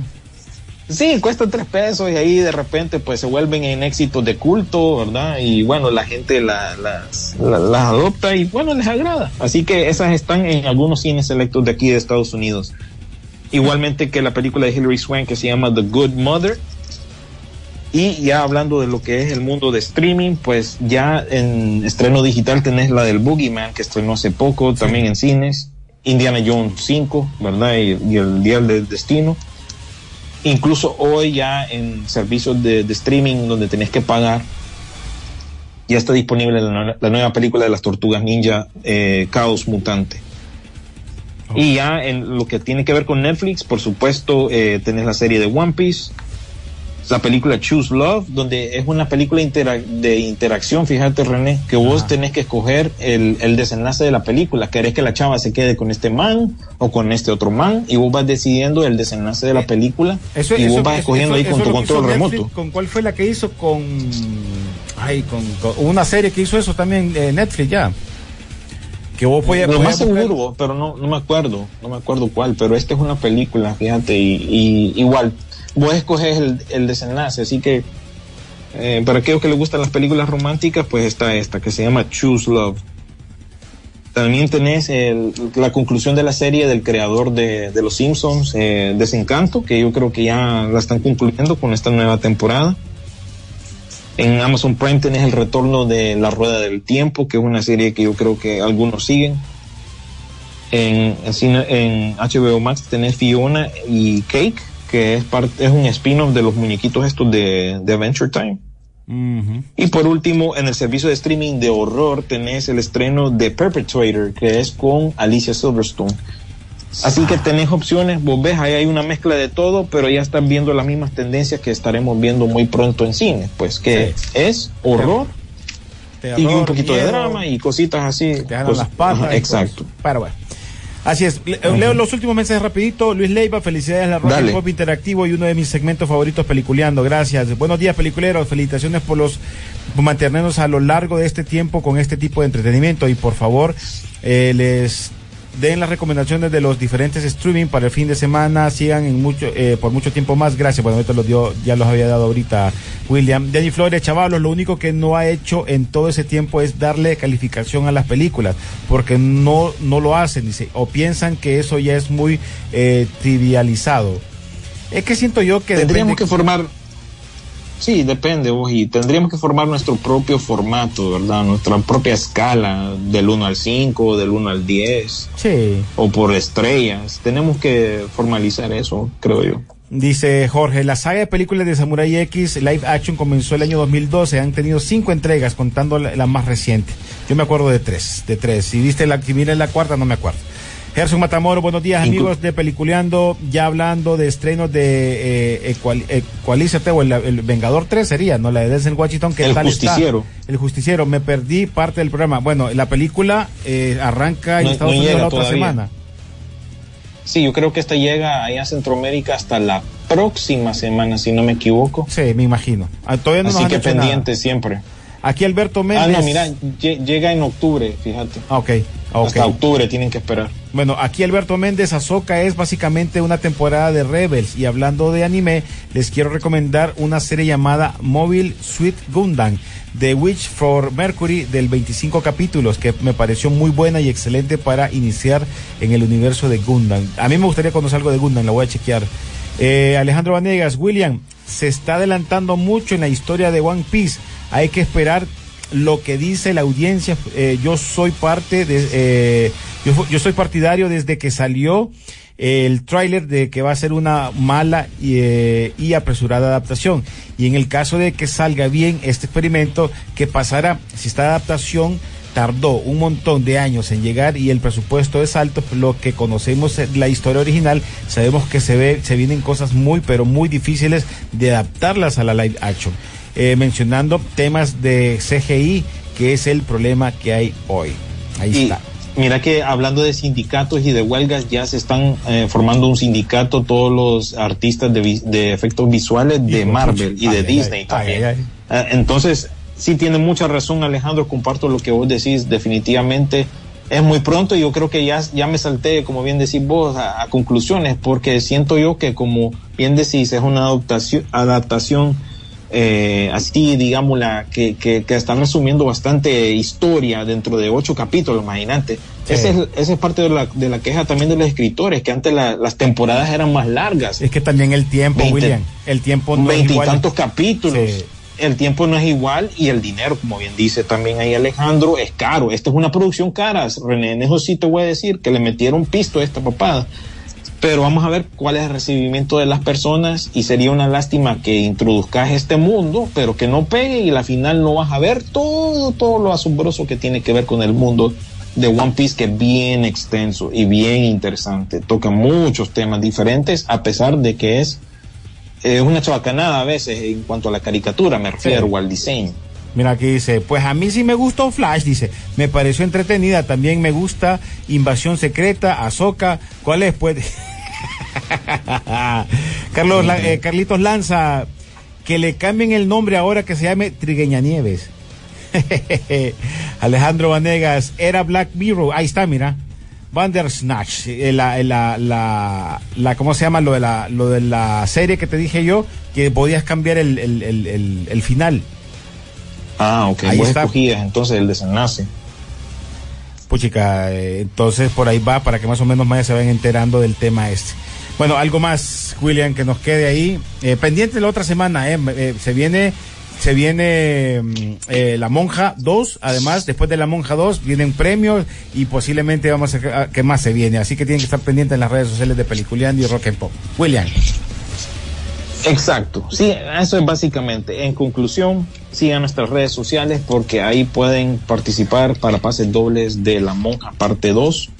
E: Sí, cuesta tres pesos y ahí de repente pues se vuelven en éxitos de culto, ¿verdad? Y bueno, la gente las, las adopta y bueno, les agrada. Así que esas están en algunos cines selectos de aquí de Estados Unidos. Igualmente que la película de Hilary Swank que se llama The Good Mother. Y ya hablando de lo que es el mundo de streaming, pues ya en estreno digital tenés la del Boogeyman que estrenó hace poco, también en cines. Indiana Jones 5, ¿verdad? Y, y el Día del Destino Incluso hoy ya en servicios de, streaming donde tenés que pagar, ya está disponible la, nueva película de las tortugas ninja, eh, Caos Mutante. Y ya en lo que tiene que ver con Netflix, por supuesto, eh, tenés la serie de One Piece, la película Choose Love, donde es una película de interacción, fíjate René, que vos tenés que escoger el, el, desenlace de la película, querés que la chava se quede con este man o con este otro man, y vos vas decidiendo el desenlace de la eh, película y vos vas escogiendo ahí con tu control remoto.
D: ¿Con cuál fue la que hizo con... Ay, con, una serie que hizo eso también eh, Netflix ya?
E: que vos podías, lo más seguro pero no, no me acuerdo no me acuerdo cuál pero esta es una película fíjate y, y igual vos escoges el, el desenlace, así que eh, para aquellos que les gustan las películas románticas, pues está esta, que se llama Choose Love. También tenés la conclusión de la serie del creador de, Los Simpsons, eh, Desencanto, que yo creo que ya la están concluyendo con esta nueva temporada. En Amazon Prime tenés el retorno de La Rueda del Tiempo, que es una serie que yo creo que algunos siguen. En, en, en HBO Max tenés Fiona y Cake, que es, parte, es un spin-off de los muñequitos estos de, de Adventure Time. Y por último, en el servicio de streaming de horror tenés el estreno de Perpetrator, que es con Alicia Silverstone. Así que tenés opciones, vos ves, ahí hay una mezcla de todo, pero ya están viendo las mismas tendencias que estaremos viendo muy pronto en cine, pues que es horror, y un poquito de drama y cositas así.
D: Te las patas.
E: exacto.
D: pero bueno. Así es. Leo los últimos mensajes rapidito. Luis Leiva, felicidades a la Rock Pop Interactivo y uno de mis segmentos favoritos peliculeando. Gracias. Buenos días, peliculeros. Felicitaciones por los por mantenernos a lo largo de este tiempo con este tipo de entretenimiento y por favor eh, les den las recomendaciones de los diferentes streaming para el fin de semana, sigan en mucho, eh, por mucho tiempo más. Gracias, bueno, esto los dio, ya los había dado ahorita William. Danny Flores, chavalos, lo único que no ha hecho en todo ese tiempo es darle calificación a las películas, porque no, no lo hacen, dice, o piensan que eso ya es muy eh, trivializado. Es que siento yo que
E: tendríamos que formar Sí, depende, vos, y tendríamos que formar nuestro propio formato, ¿verdad? Nuestra propia escala, del 1 al 5, del 1 al 10.
D: Sí.
E: O por estrellas. Tenemos que formalizar eso, creo yo.
D: Dice Jorge, la saga de películas de Samurai X Live Action comenzó el año 2012. Han tenido cinco entregas, contando la, más reciente. Yo me acuerdo de tres, de tres. Si viste la, si la cuarta, no me acuerdo. Gerson Matamoro, buenos días amigos de Peliculeando, ya hablando de estrenos de eh, Equalízate o el, Vengador 3 sería, ¿no? La de Denzel Washington, que
E: el justiciero.
D: El justiciero, me perdí parte del programa. Bueno, la película eh, arranca en Estados Unidos la otra semana.
E: Sí, yo creo que esta llega ahí a Centroamérica hasta la próxima semana, si no me equivoco.
D: Sí, me imagino.
E: Ah, todavía no Así que pendiente siempre.
D: Aquí Alberto Méndez.
E: Ah, no, mira, llega en octubre, fíjate.
D: Ah, ok.
E: Hasta octubre tienen que esperar.
D: Bueno, aquí Alberto Méndez, Azoka es básicamente una temporada de Rebels. Y hablando de anime, les quiero recomendar una serie llamada Mobile Suit Gundam The Witch for Mercury del 25 capítulos, que me pareció muy buena y excelente para iniciar en el universo de Gundam. A mí me gustaría conocer algo de Gundam, la voy a chequear. Eh, Alejandro Vanegas, William, se está adelantando mucho en la historia de One Piece. Hay que esperar lo que dice la audiencia. Eh, yo soy parte de, eh, yo, soy partidario desde que salió el tráiler de que va a ser una mala y, eh, apresurada adaptación. Y en el caso de que salga bien este experimento, ¿qué pasará? Si esta adaptación tardó un montón de años en llegar y el presupuesto es alto, lo que conocemos la historia original, sabemos que se ve, se vienen cosas muy, pero muy difíciles de adaptarlas a la live action. Eh, mencionando temas de CGI, que es el problema que hay hoy. Ahí está.
E: Mira que hablando de sindicatos y de huelgas, ya se están eh, formando un sindicato todos los artistas de, efectos visuales de Marvel y de Disney también. Eh, entonces, sí tiene mucha razón Alejandro, comparto lo que vos decís, definitivamente es muy pronto y yo creo que ya, ya me salté, como bien decís vos, a, conclusiones, porque siento yo que como bien decís, es una adaptación, adaptación eh, así, digamos, la, que, que, están resumiendo bastante historia dentro de ocho capítulos, imagínate. Esa, es, es parte de la, de la queja también de los escritores, que antes las temporadas eran más largas.
D: Es que también el tiempo, William, el tiempo
E: no es igual. tantos capítulos. El tiempo no es igual y el dinero, como bien dice también ahí Alejandro, es caro. Esta es una producción cara, René, eso sí te voy a decir que le metieron pisto a esta papada pero vamos a ver cuál es el recibimiento de las personas y sería una lástima que introduzcas este mundo, pero que no pegue y al final no vas a ver todo, todo lo asombroso que tiene que ver con el mundo de One Piece que es bien extenso y bien interesante. Toca muchos temas diferentes a pesar de que es una chabacanada a veces en cuanto a la caricatura, me refiero, o al diseño.
D: Mira aquí dice, pues a mí sí me gustó Flash, dice, me pareció entretenida, también me gusta Invasión Secreta, Azoka, ¿cuál es? Pues Carlos, eh, Carlitos Lanza, que le cambien el nombre ahora que se llame Trigueña Nieves. Alejandro Vanegas, era Black Mirror, ahí está, mira. Bandersnatch, eh, la, eh, la, la, la, ¿cómo se llama? Lo de la, lo de la serie que te dije yo, que podías cambiar el, el, el, el final.
E: Ah, ok, ahí está. entonces el desenlace.
D: Puchica, entonces por ahí va para que más o menos más se vayan enterando del tema este. Bueno, algo más, William, que nos quede ahí. Eh, pendiente la otra semana, eh, eh, se viene se viene mm, La Monja 2, además, después de La Monja 2 vienen premios y posiblemente vamos a ver qué más se viene. Así que tienen que estar pendientes en las redes sociales de Peliculeando y Rock and Pop. William.
E: Exacto, sí, eso es básicamente. En conclusión, sigan nuestras redes sociales porque ahí pueden participar para pases dobles de La Monja parte 2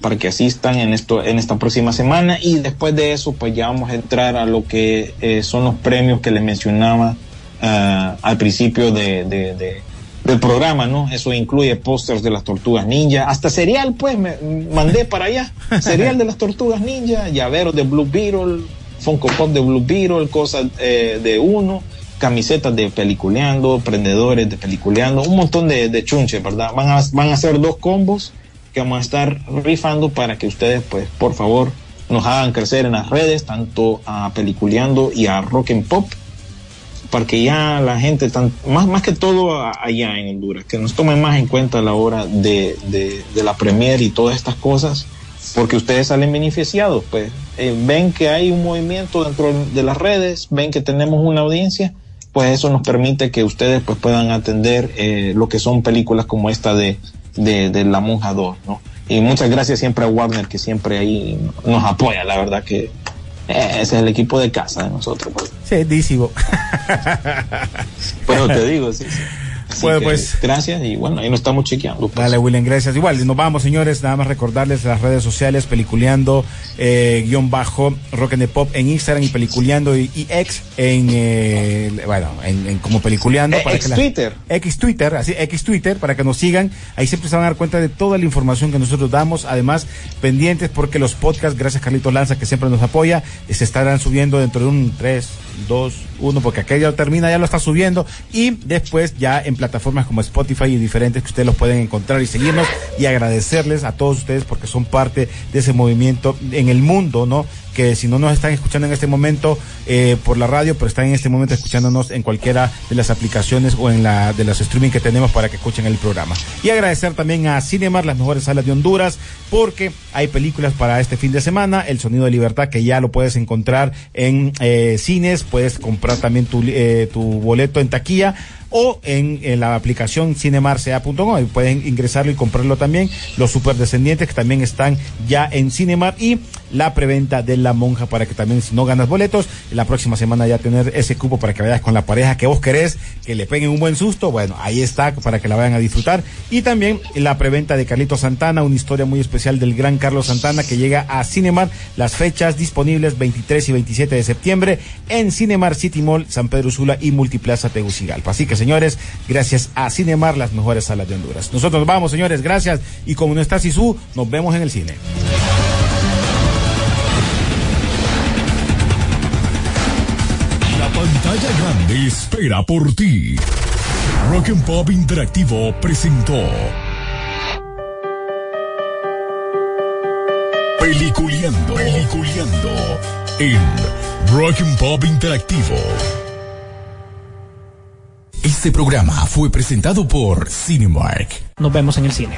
E: para que asistan en esto en esta próxima semana. Y después de eso pues ya vamos a entrar a lo que eh, son los premios que les mencionaba uh, al principio de, de, del programa, ¿no? Eso incluye pósters de las tortugas ninja, hasta cereal pues me mandé para allá, cereal de las tortugas ninja, llaveros de Blue Beetle, Funko Pop de Blue Beetle, cosas eh, de uno, camisetas de peliculeando, prendedores de peliculeando, un montón de, de chunches, ¿verdad? Van a, van a hacer dos combos que vamos a estar rifando para que ustedes, pues, por favor, nos hagan crecer en las redes, tanto a Peliculeando y a Rock and Pop, para que ya la gente, más, más que todo allá en Honduras, que nos tomen más en cuenta a la hora de, de, la premier y todas estas cosas, porque ustedes salen beneficiados, pues eh, ven que hay un movimiento dentro de las redes, ven que tenemos una audiencia, pues eso nos permite que ustedes pues puedan atender eh, lo que son películas como esta de, de, de La Monja 2, ¿no? Y muchas gracias siempre a Warner que siempre ahí nos apoya, la verdad que eh, ese es el equipo de casa de nosotros. Pues.
D: Sí.
E: Pero te digo, sí. sí
D: bueno, pues.
E: Gracias y bueno, ahí nos estamos chequeando.
D: Pues. Dale, William, gracias. Igual, nos vamos, señores. Nada más recordarles las redes sociales, peliculeando, eh, guion bajo, rock and the pop en Instagram y peliculeando y, ex en, eh, bueno, en, como peliculeando.
E: para ex Twitter.
D: X Twitter, así, X Twitter, para que nos sigan. Ahí siempre se van a dar cuenta de toda la información que nosotros damos. Además, pendientes porque los podcasts, gracias Carlitos Lanza, que siempre nos apoya, se estarán subiendo dentro de un 3, 2, 1, porque aquello termina, ya lo está subiendo. Y después ya en plataformas como Spotify y diferentes que ustedes los pueden encontrar y seguirnos y agradecerles a todos ustedes porque son parte de ese movimiento en el mundo, ¿no? Que si no nos están escuchando en este momento eh, por la radio, pero están en este momento escuchándonos en cualquiera de las aplicaciones o en la de los streaming que tenemos para que escuchen el programa. Y agradecer también a Cinemar, las mejores salas de Honduras, porque hay películas para este fin de semana, El Sonido de Libertad, que ya lo puedes encontrar en eh, cines, puedes comprar también tu, eh, tu boleto en taquilla o en, la aplicación cinemarca.com. Pueden ingresarlo y comprarlo también. Los superdescendientes que también están ya en Cinemar y la preventa de La Monja para que también si no ganas boletos, la próxima semana ya tener ese cupo para que vayas con la pareja que vos querés, que le peguen un buen susto. Bueno, ahí está para que la vayan a disfrutar. Y también la preventa de Carlito Santana, una historia muy especial del gran Carlos Santana que llega a Cinemar. Las fechas disponibles 23 y 27 de septiembre en Cinemar City Mall, San Pedro Sula y Multiplaza Tegucigalpa. Así que señores, gracias a Cinemar, las mejores salas de Honduras. Nosotros vamos, señores, gracias. Y como no está Sisu, nos vemos en el cine.
F: Espera por ti. Rock and Pop Interactivo presentó Peliculeando, Peliculeando en Rock and Pop Interactivo. Este programa fue presentado por Cinemark.
B: Nos vemos en el cine.